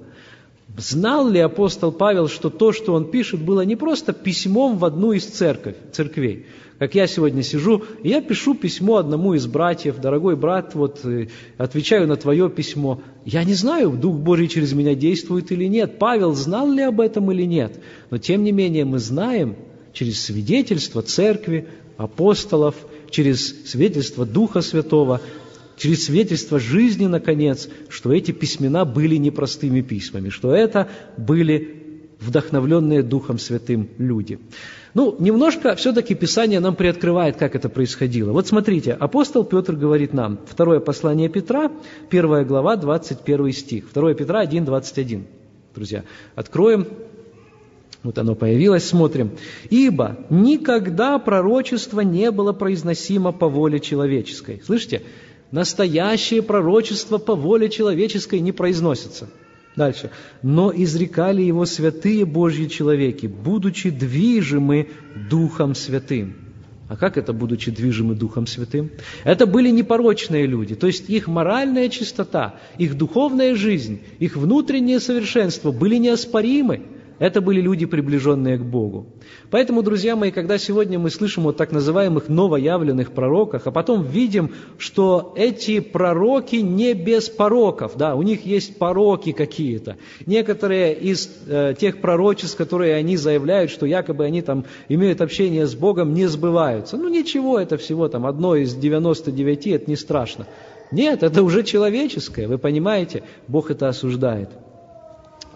Знал ли апостол Павел, что то, что он пишет, было не просто письмом в одну из церковь, церквей? Как я сегодня сижу, я пишу письмо одному из братьев, дорогой брат, вот э, отвечаю на твое письмо. Я не знаю, Дух Божий через меня действует или нет. Павел знал ли об этом или нет. Но тем не менее мы знаем через свидетельство церкви, апостолов, через свидетельство Духа Святого, через свидетельство жизни, наконец, что эти письмена были непростыми письмами, что это были вдохновленные Духом Святым люди. Ну, немножко все-таки Писание нам приоткрывает, как это происходило. Вот смотрите, апостол Петр говорит нам, второе послание Петра, первая глава, 21 стих, 2 Петра 1, 21. Друзья, откроем, вот оно появилось, смотрим. «Ибо никогда пророчество не было произносимо по воле человеческой». Слышите? Настоящее пророчество по воле человеческой не произносится. Дальше. «Но изрекали его святые Божьи человеки, будучи движимы Духом Святым». А как это, будучи движимы Духом Святым? Это были непорочные люди, то есть их моральная чистота, их духовная жизнь, их внутреннее совершенство были неоспоримы. Это были люди, приближенные к Богу. Поэтому, друзья мои, когда сегодня мы слышим о так называемых новоявленных пророках, а потом видим, что эти пророки не без пороков, да, у них есть пороки какие-то. Некоторые из э, тех пророчеств, которые они заявляют, что якобы они там имеют общение с Богом, не сбываются. Ну ничего, это всего там одно из 99, это не страшно. Нет, это уже человеческое, вы понимаете, Бог это осуждает.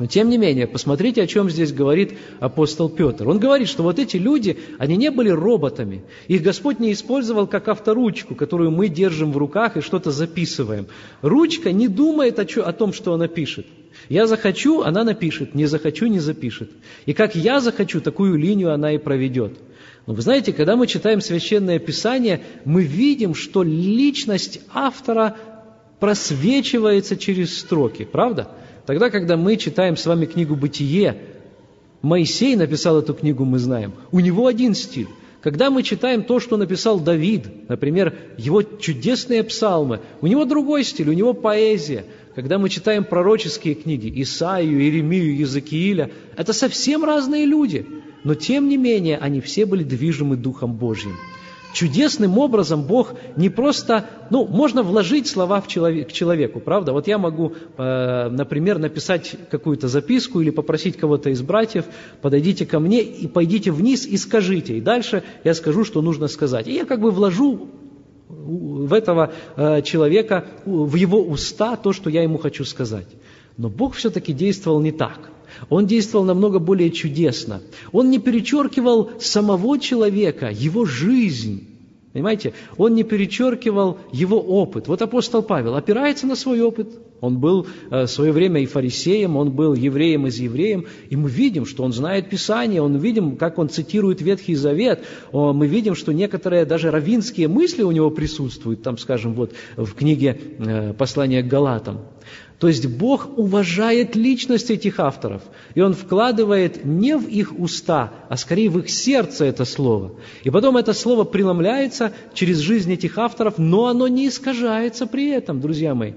Но тем не менее, посмотрите, о чем здесь говорит апостол Петр. Он говорит, что вот эти люди, они не были роботами. Их Господь не использовал как авторучку, которую мы держим в руках и что-то записываем. Ручка не думает о, о том, что она пишет. Я захочу, она напишет, не захочу, не запишет. И как я захочу, такую линию она и проведет. Но вы знаете, когда мы читаем Священное Писание, мы видим, что личность автора просвечивается через строки, правда? Тогда, когда мы читаем с вами книгу «Бытие», Моисей написал эту книгу, мы знаем, у него один стиль. Когда мы читаем то, что написал Давид, например, его чудесные псалмы, у него другой стиль, у него поэзия. Когда мы читаем пророческие книги, Исаию, Иеремию, Езекииля, это совсем разные люди, но тем не менее они все были движимы Духом Божьим чудесным образом Бог не просто, ну, можно вложить слова в человек, к человеку, правда? Вот я могу, э, например, написать какую-то записку или попросить кого-то из братьев, подойдите ко мне и пойдите вниз и скажите. И дальше я скажу, что нужно сказать. И я как бы вложу в этого э, человека, в его уста то, что я ему хочу сказать. Но Бог все-таки действовал не так. Он действовал намного более чудесно. Он не перечеркивал самого человека, его жизнь. Понимаете? Он не перечеркивал его опыт. Вот апостол Павел опирается на свой опыт. Он был э, в свое время и фарисеем, он был евреем из евреем, и мы видим, что он знает Писание, он видим, как он цитирует Ветхий Завет, мы видим, что некоторые даже равинские мысли у него присутствуют, там, скажем, вот в книге э, «Послание к Галатам». То есть Бог уважает личность этих авторов, и Он вкладывает не в их уста, а скорее в их сердце это слово. И потом это слово преломляется через жизнь этих авторов, но оно не искажается при этом, друзья мои.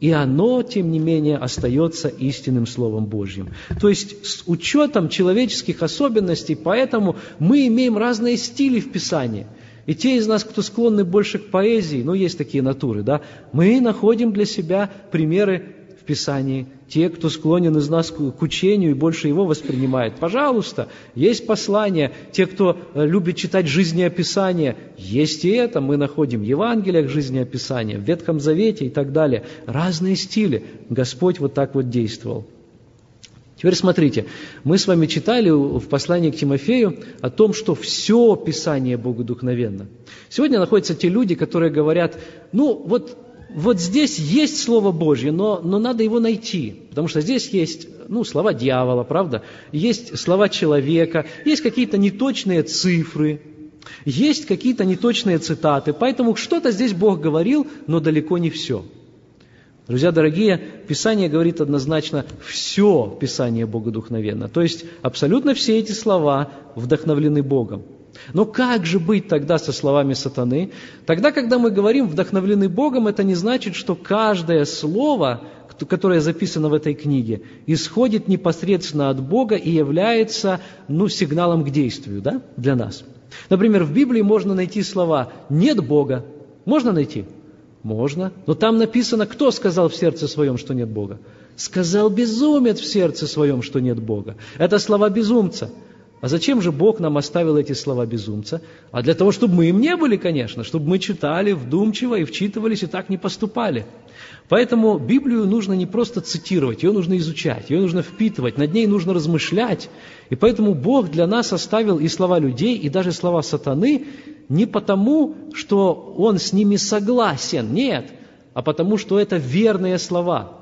И оно, тем не менее, остается истинным Словом Божьим. То есть с учетом человеческих особенностей, поэтому мы имеем разные стили в Писании. И те из нас, кто склонны больше к поэзии, ну, есть такие натуры, да, мы находим для себя примеры Писании, те, кто склонен из нас к учению и больше его воспринимает. Пожалуйста, есть послания. Те, кто э, любит читать жизнеописание, есть и это. Мы находим в Евангелиях жизнеописание, в Ветхом Завете и так далее. Разные стили. Господь вот так вот действовал. Теперь смотрите, мы с вами читали в послании к Тимофею о том, что все Писание Богодухновенно. Сегодня находятся те люди, которые говорят, ну вот вот здесь есть Слово Божье, но, но надо его найти, потому что здесь есть ну, слова дьявола, правда? Есть слова человека, есть какие-то неточные цифры, есть какие-то неточные цитаты, поэтому что-то здесь Бог говорил, но далеко не все. Друзья дорогие, Писание говорит однозначно, все Писание Богодухновенно. То есть абсолютно все эти слова вдохновлены Богом. Но как же быть тогда со словами сатаны? Тогда, когда мы говорим «вдохновлены Богом», это не значит, что каждое слово, которое записано в этой книге, исходит непосредственно от Бога и является ну, сигналом к действию да, для нас. Например, в Библии можно найти слова «нет Бога». Можно найти? Можно. Но там написано, кто сказал в сердце своем, что нет Бога? Сказал безумец в сердце своем, что нет Бога. Это слова безумца. А зачем же Бог нам оставил эти слова безумца? А для того, чтобы мы им не были, конечно, чтобы мы читали вдумчиво и вчитывались и так не поступали. Поэтому Библию нужно не просто цитировать, ее нужно изучать, ее нужно впитывать, над ней нужно размышлять. И поэтому Бог для нас оставил и слова людей, и даже слова сатаны не потому, что Он с ними согласен, нет, а потому, что это верные слова.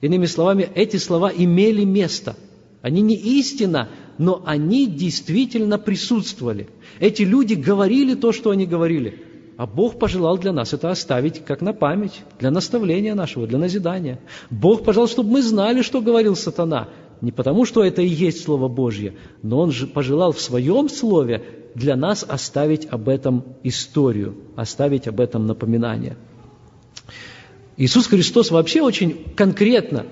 Иными словами, эти слова имели место. Они не истина, но они действительно присутствовали. Эти люди говорили то, что они говорили. А Бог пожелал для нас это оставить как на память, для наставления нашего, для назидания. Бог пожелал, чтобы мы знали, что говорил сатана. Не потому, что это и есть Слово Божье, но Он же пожелал в Своем Слове для нас оставить об этом историю, оставить об этом напоминание. Иисус Христос вообще очень конкретно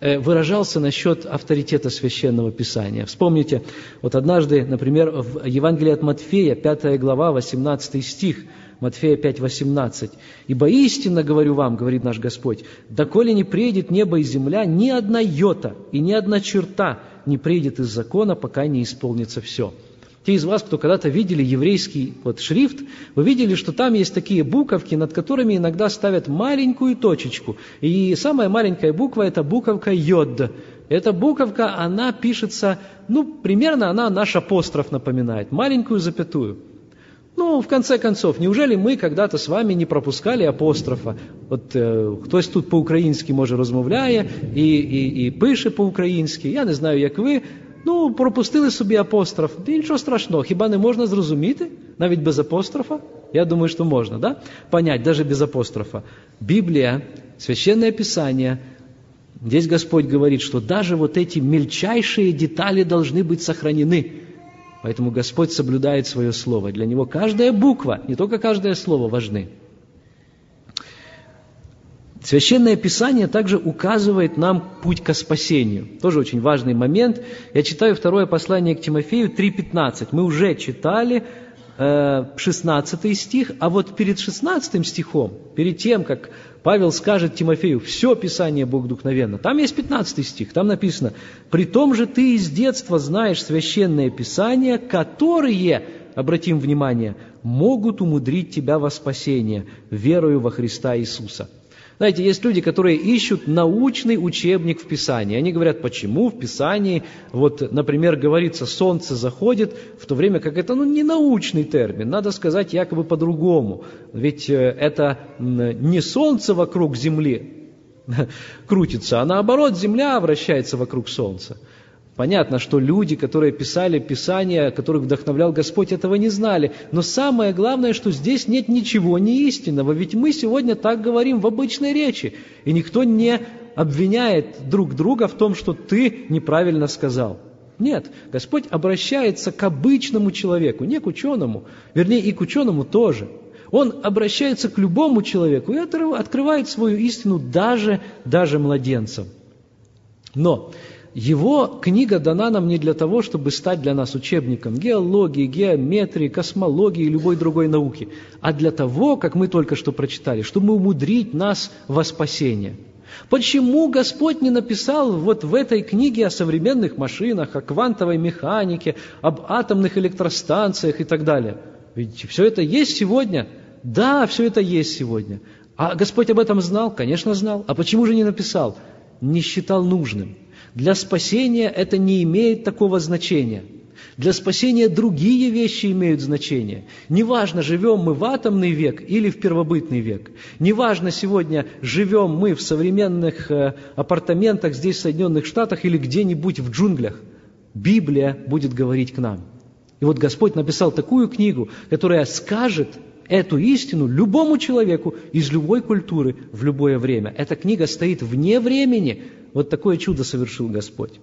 выражался насчет авторитета Священного Писания. Вспомните, вот однажды, например, в Евангелии от Матфея, 5 глава, 18 стих, Матфея 5, 18. «Ибо истинно говорю вам, говорит наш Господь, доколе не приедет небо и земля, ни одна йота и ни одна черта не приедет из закона, пока не исполнится все». Те из вас, кто когда-то видели еврейский вот шрифт, вы видели, что там есть такие буковки, над которыми иногда ставят маленькую точечку. И самая маленькая буква – это буковка «йод». Эта буковка, она пишется, ну, примерно она наш апостроф напоминает, маленькую запятую. Ну, в конце концов, неужели мы когда-то с вами не пропускали апострофа? От е, хтось тут по-українськи може розмовляє і, і, і пише по-українськи. Я не знаю, як ви, Ну, пропустили собі апостроф. І нічого страшного. Хіба не можна зрозуміти? Навіть без апострофа? Я думаю, что можно, да? Понять, даже без апострофа. Библия, Священное Писание, здесь Господь говорит, что даже вот эти мельчайшие детали должны быть сохранены. Поэтому Господь соблюдает свое слово. Для Него каждая буква, не только каждое слово важны. Священное Писание также указывает нам путь к спасению. Тоже очень важный момент. Я читаю второе послание к Тимофею 3.15. Мы уже читали 16 э, стих, а вот перед 16 стихом, перед тем, как Павел скажет Тимофею, все Писание Богодухновенно, там есть 15 стих, там написано, «При том же ты из детства знаешь священное Писание, которые, обратим внимание, могут умудрить тебя во спасение, верою во Христа Иисуса». Знаете, есть люди, которые ищут научный учебник в Писании. Они говорят, почему в Писании, вот, например, говорится, солнце заходит, в то время как это ну, не научный термин, надо сказать якобы по-другому. Ведь э, это не солнце вокруг Земли, крутится, а наоборот Земля вращается вокруг Солнца. Понятно, что люди, которые писали Писания, которых вдохновлял Господь, этого не знали. Но самое главное, что здесь нет ничего неистинного. Ведь мы сегодня так говорим в обычной речи. И никто не обвиняет друг друга в том, что ты неправильно сказал. Нет, Господь обращается к обычному человеку, не к ученому, вернее и к ученому тоже. Он обращается к любому человеку и открывает свою истину даже, даже младенцам. Но его книга дана нам не для того, чтобы стать для нас учебником геологии, геометрии, космологии и любой другой науки, а для того, как мы только что прочитали, чтобы умудрить нас во спасение – Почему Господь не написал вот в этой книге о современных машинах, о квантовой механике, об атомных электростанциях и так далее? Ведь все это есть сегодня. Да, все это есть сегодня. А Господь об этом знал? Конечно, знал. А почему же не написал? Не считал нужным. Для спасения это не имеет такого значения – для спасения другие вещи имеют значение. Неважно, живем мы в атомный век или в первобытный век. Неважно, сегодня живем мы в современных э, апартаментах здесь, в Соединенных Штатах, или где-нибудь в джунглях. Библия будет говорить к нам. И вот Господь написал такую книгу, которая скажет эту истину любому человеку из любой культуры в любое время. Эта книга стоит вне времени. Вот такое чудо совершил Господь.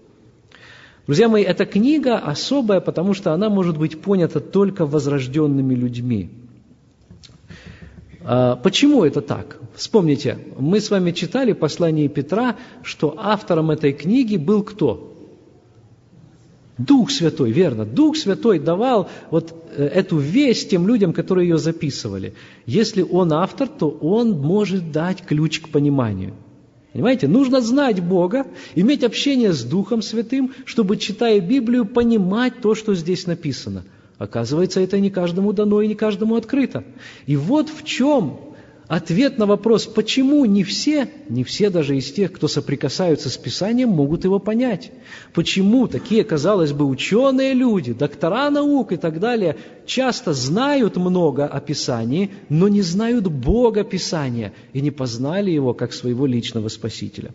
Друзья мои, эта книга особая, потому что она может быть понята только возрожденными людьми. А, почему это так? Вспомните, мы с вами читали послание Петра, что автором этой книги был кто? Дух Святой, верно. Дух Святой давал вот э, эту весть тем людям, которые ее записывали. Если он автор, то он может дать ключ к пониманию – Понимаете, нужно знать Бога, иметь общение с Духом Святым, чтобы, читая Библию, понимать то, что здесь написано. Оказывается, это не каждому дано и не каждому открыто. И вот в чем ответ на вопрос, почему не все, не все даже из тех, кто соприкасаются с Писанием, могут его понять. Почему такие, казалось бы, ученые люди, доктора наук и так далее, часто знают много о Писании, но не знают Бога Писания и не познали Его как своего личного Спасителя.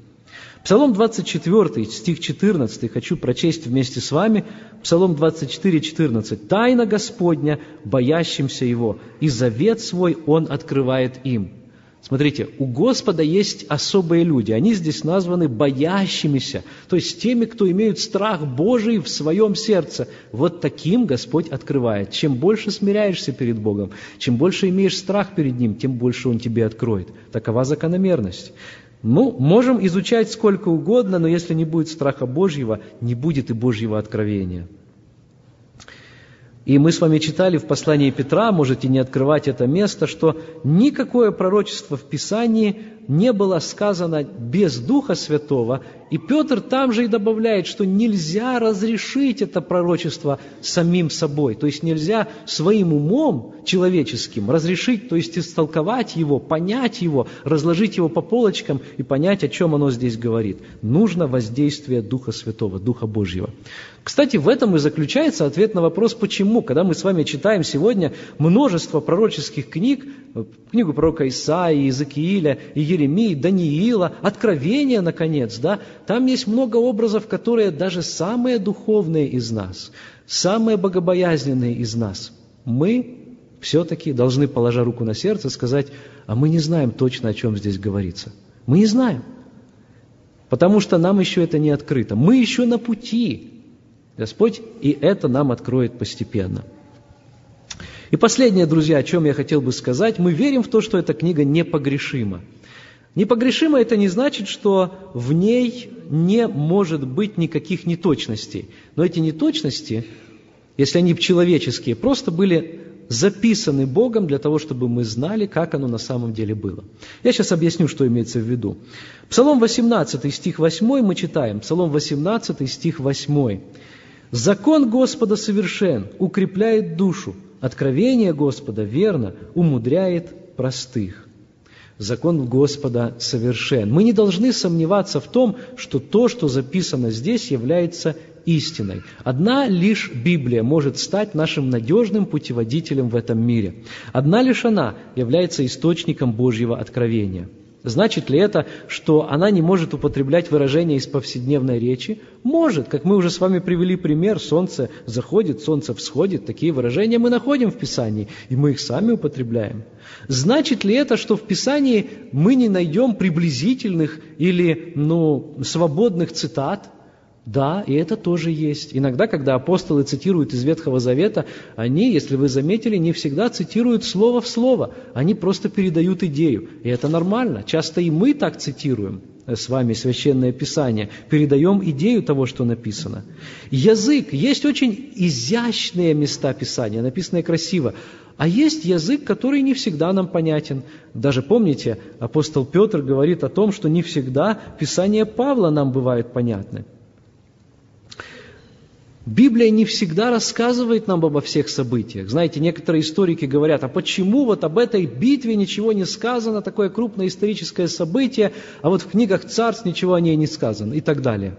Псалом 24, стих 14, хочу прочесть вместе с вами. Псалом 24, 14. «Тайна Господня, боящимся Его, и завет свой Он открывает им». Смотрите, у Господа есть особые люди. Они здесь названы боящимися, то есть теми, кто имеют страх Божий в своем сердце. Вот таким Господь открывает. Чем больше смиряешься перед Богом, чем больше имеешь страх перед Ним, тем больше Он тебе откроет. Такова закономерность. Ну, можем изучать сколько угодно, но если не будет страха Божьего, не будет и Божьего откровения. И мы с вами читали в послании Петра, можете не открывать это место, что никакое пророчество в Писании не было сказано без Духа Святого. И Петр там же и добавляет, что нельзя разрешить это пророчество самим собой. То есть нельзя своим умом человеческим разрешить, то есть истолковать его, понять его, разложить его по полочкам и понять, о чем оно здесь говорит. Нужно воздействие Духа Святого, Духа Божьего. Кстати, в этом и заключается ответ на вопрос, почему, когда мы с вами читаем сегодня множество пророческих книг, книгу пророка Исаии, Иезекииля, Еремии, Даниила, Откровения, наконец, да, там есть много образов, которые даже самые духовные из нас, самые богобоязненные из нас, мы все-таки должны, положа руку на сердце, сказать, а мы не знаем точно, о чем здесь говорится. Мы не знаем. Потому что нам еще это не открыто. Мы еще на пути. Господь и это нам откроет постепенно. И последнее, друзья, о чем я хотел бы сказать. Мы верим в то, что эта книга непогрешима. Непогрешима это не значит, что в ней не может быть никаких неточностей. Но эти неточности, если они человеческие, просто были записаны Богом для того, чтобы мы знали, как оно на самом деле было. Я сейчас объясню, что имеется в виду. Псалом 18, стих 8 мы читаем. Псалом 18, стих 8. Закон Господа совершен, укрепляет душу. Откровение Господа верно, умудряет простых. Закон Господа совершен. Мы не должны сомневаться в том, что то, что записано здесь, является истиной. Одна лишь Библия может стать нашим надежным путеводителем в этом мире. Одна лишь она является источником Божьего откровения. Значит ли это, что она не может употреблять выражения из повседневной речи? Может. Как мы уже с вами привели пример, солнце заходит, солнце всходит. Такие выражения мы находим в Писании, и мы их сами употребляем. Значит ли это, что в Писании мы не найдем приблизительных или ну, свободных цитат? Да, и это тоже есть. Иногда, когда апостолы цитируют из Ветхого Завета, они, если вы заметили, не всегда цитируют слово в слово. Они просто передают идею. И это нормально. Часто и мы так цитируем с вами Священное Писание, передаем идею того, что написано. Язык. Есть очень изящные места Писания, написанные красиво. А есть язык, который не всегда нам понятен. Даже помните, апостол Петр говорит о том, что не всегда Писание Павла нам бывает понятны. Библия не всегда рассказывает нам обо всех событиях. Знаете, некоторые историки говорят, а почему вот об этой битве ничего не сказано, такое крупное историческое событие, а вот в книгах царств ничего о ней не сказано и так далее.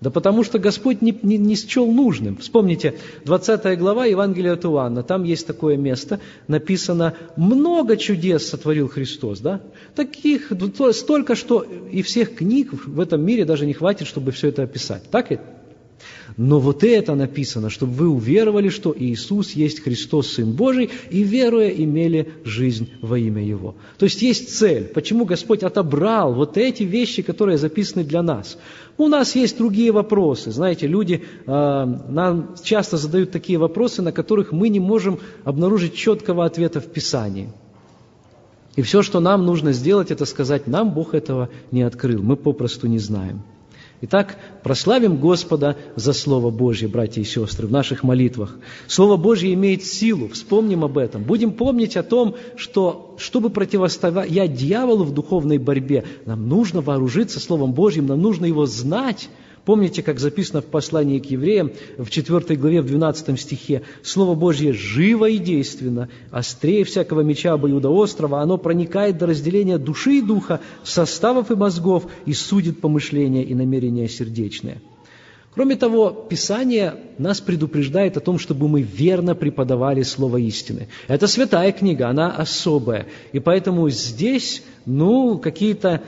Да потому что Господь не, не, не счел нужным. Вспомните, 20 глава Евангелия от Иоанна, там есть такое место, написано, много чудес сотворил Христос, да? Таких, столько, что и всех книг в этом мире даже не хватит, чтобы все это описать. Так ведь? Но вот это написано, чтобы вы уверовали, что Иисус есть Христос, Сын Божий, и веруя имели жизнь во имя Его. То есть есть цель. Почему Господь отобрал вот эти вещи, которые записаны для нас? У нас есть другие вопросы. Знаете, люди э, нам часто задают такие вопросы, на которых мы не можем обнаружить четкого ответа в Писании. И все, что нам нужно сделать, это сказать, нам Бог этого не открыл, мы попросту не знаем. Итак, прославим Господа за Слово Божье, братья и сестры, в наших молитвах. Слово Божье имеет силу, вспомним об этом. Будем помнить о том, что, чтобы противостоять дьяволу в духовной борьбе, нам нужно вооружиться Словом Божьим, нам нужно его знать, Помните, как записано в послании к евреям в 4 главе, в 12 стихе, «Слово Божье живо и действенно, острее всякого меча обоюдоострого, оно проникает до разделения души и духа, составов и мозгов, и судит помышления и намерения сердечные». Кроме того, Писание нас предупреждает о том, чтобы мы верно преподавали Слово истины. Это святая книга, она особая. И поэтому здесь, ну, какие-то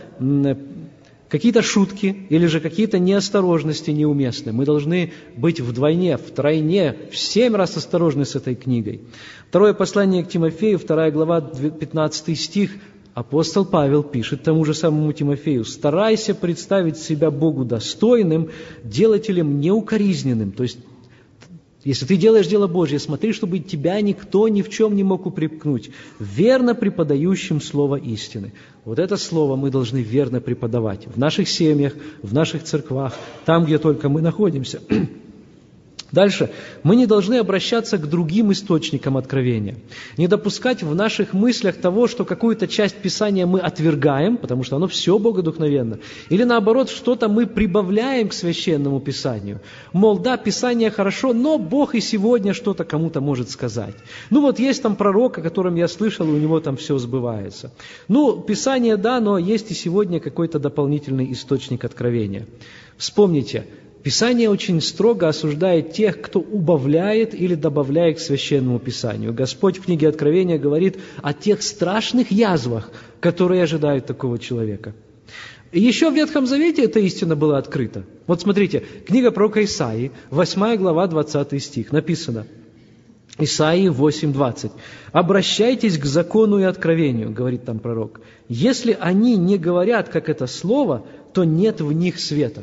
какие-то шутки или же какие-то неосторожности неуместны. Мы должны быть вдвойне, втройне, в семь раз осторожны с этой книгой. Второе послание к Тимофею, вторая глава, 15 стих, апостол Павел пишет тому же самому Тимофею, «Старайся представить себя Богу достойным, делателем неукоризненным». То есть если ты делаешь дело Божье, смотри, чтобы тебя никто ни в чем не мог упрекнуть, верно преподающим слово истины. Вот это слово мы должны верно преподавать в наших семьях, в наших церквах, там, где только мы находимся. Дальше. Мы не должны обращаться к другим источникам откровения. Не допускать в наших мыслях того, что какую-то часть Писания мы отвергаем, потому что оно все богодухновенно. Или наоборот, что-то мы прибавляем к Священному Писанию. Мол, да, Писание хорошо, но Бог и сегодня что-то кому-то может сказать. Ну вот есть там пророк, о котором я слышал, и у него там все сбывается. Ну, Писание да, но есть и сегодня какой-то дополнительный источник откровения. Вспомните, Писание очень строго осуждает тех, кто убавляет или добавляет к Священному Писанию. Господь в книге Откровения говорит о тех страшных язвах, которые ожидают такого человека. И еще в Ветхом Завете эта истина была открыта. Вот смотрите, книга пророка Исаии, 8 глава, 20 стих, написано, Исаии 8.20. «Обращайтесь к закону и откровению», говорит там пророк. «Если они не говорят, как это слово, то нет в них света».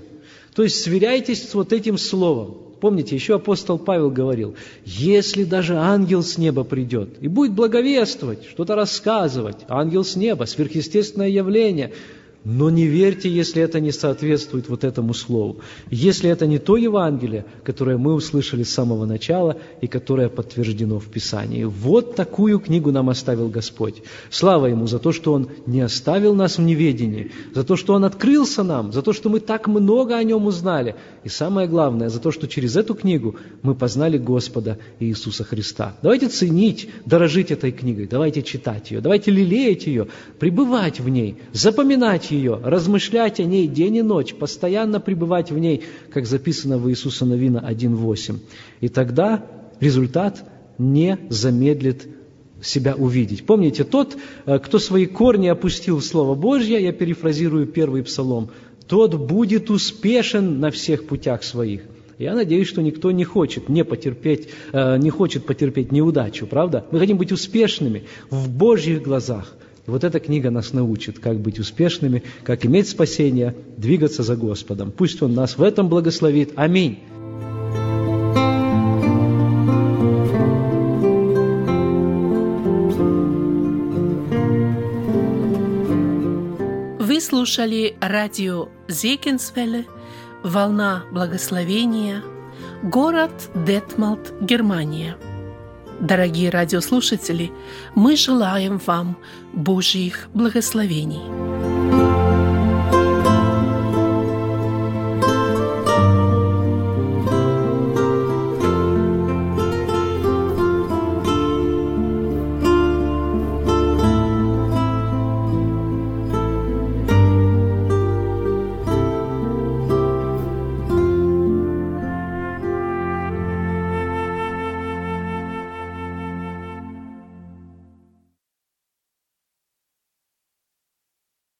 То есть сверяйтесь с вот этим словом. Помните, еще апостол Павел говорил, если даже ангел с неба придет и будет благовествовать, что-то рассказывать, ангел с неба, сверхъестественное явление – но не верьте, если это не соответствует вот этому слову. Если это не то Евангелие, которое мы услышали с самого начала и которое подтверждено в Писании. Вот такую книгу нам оставил Господь. Слава Ему за то, что Он не оставил нас в неведении, за то, что Он открылся нам, за то, что мы так много о Нем узнали. И самое главное, за то, что через эту книгу мы познали Господа Иисуса Христа. Давайте ценить, дорожить этой книгой, давайте читать ее, давайте лелеять ее, пребывать в ней, запоминать ее, размышлять о ней день и ночь, постоянно пребывать в ней, как записано в Иисуса Новина 1.8. И тогда результат не замедлит себя увидеть. Помните, тот, э, кто свои корни опустил в Слово Божье, я перефразирую первый псалом, тот будет успешен на всех путях своих. Я надеюсь, что никто не хочет не потерпеть, э, не хочет потерпеть неудачу, правда? Мы хотим быть успешными в Божьих глазах. И вот эта книга нас научит, как быть успешными, как иметь спасение, двигаться за Господом. Пусть Он нас в этом благословит. Аминь. Вы слушали радио Зекинсвелле «Волна благословения», город Детмалт, Германия. Дорогие радиослушатели, мы желаем вам Божьих благословений.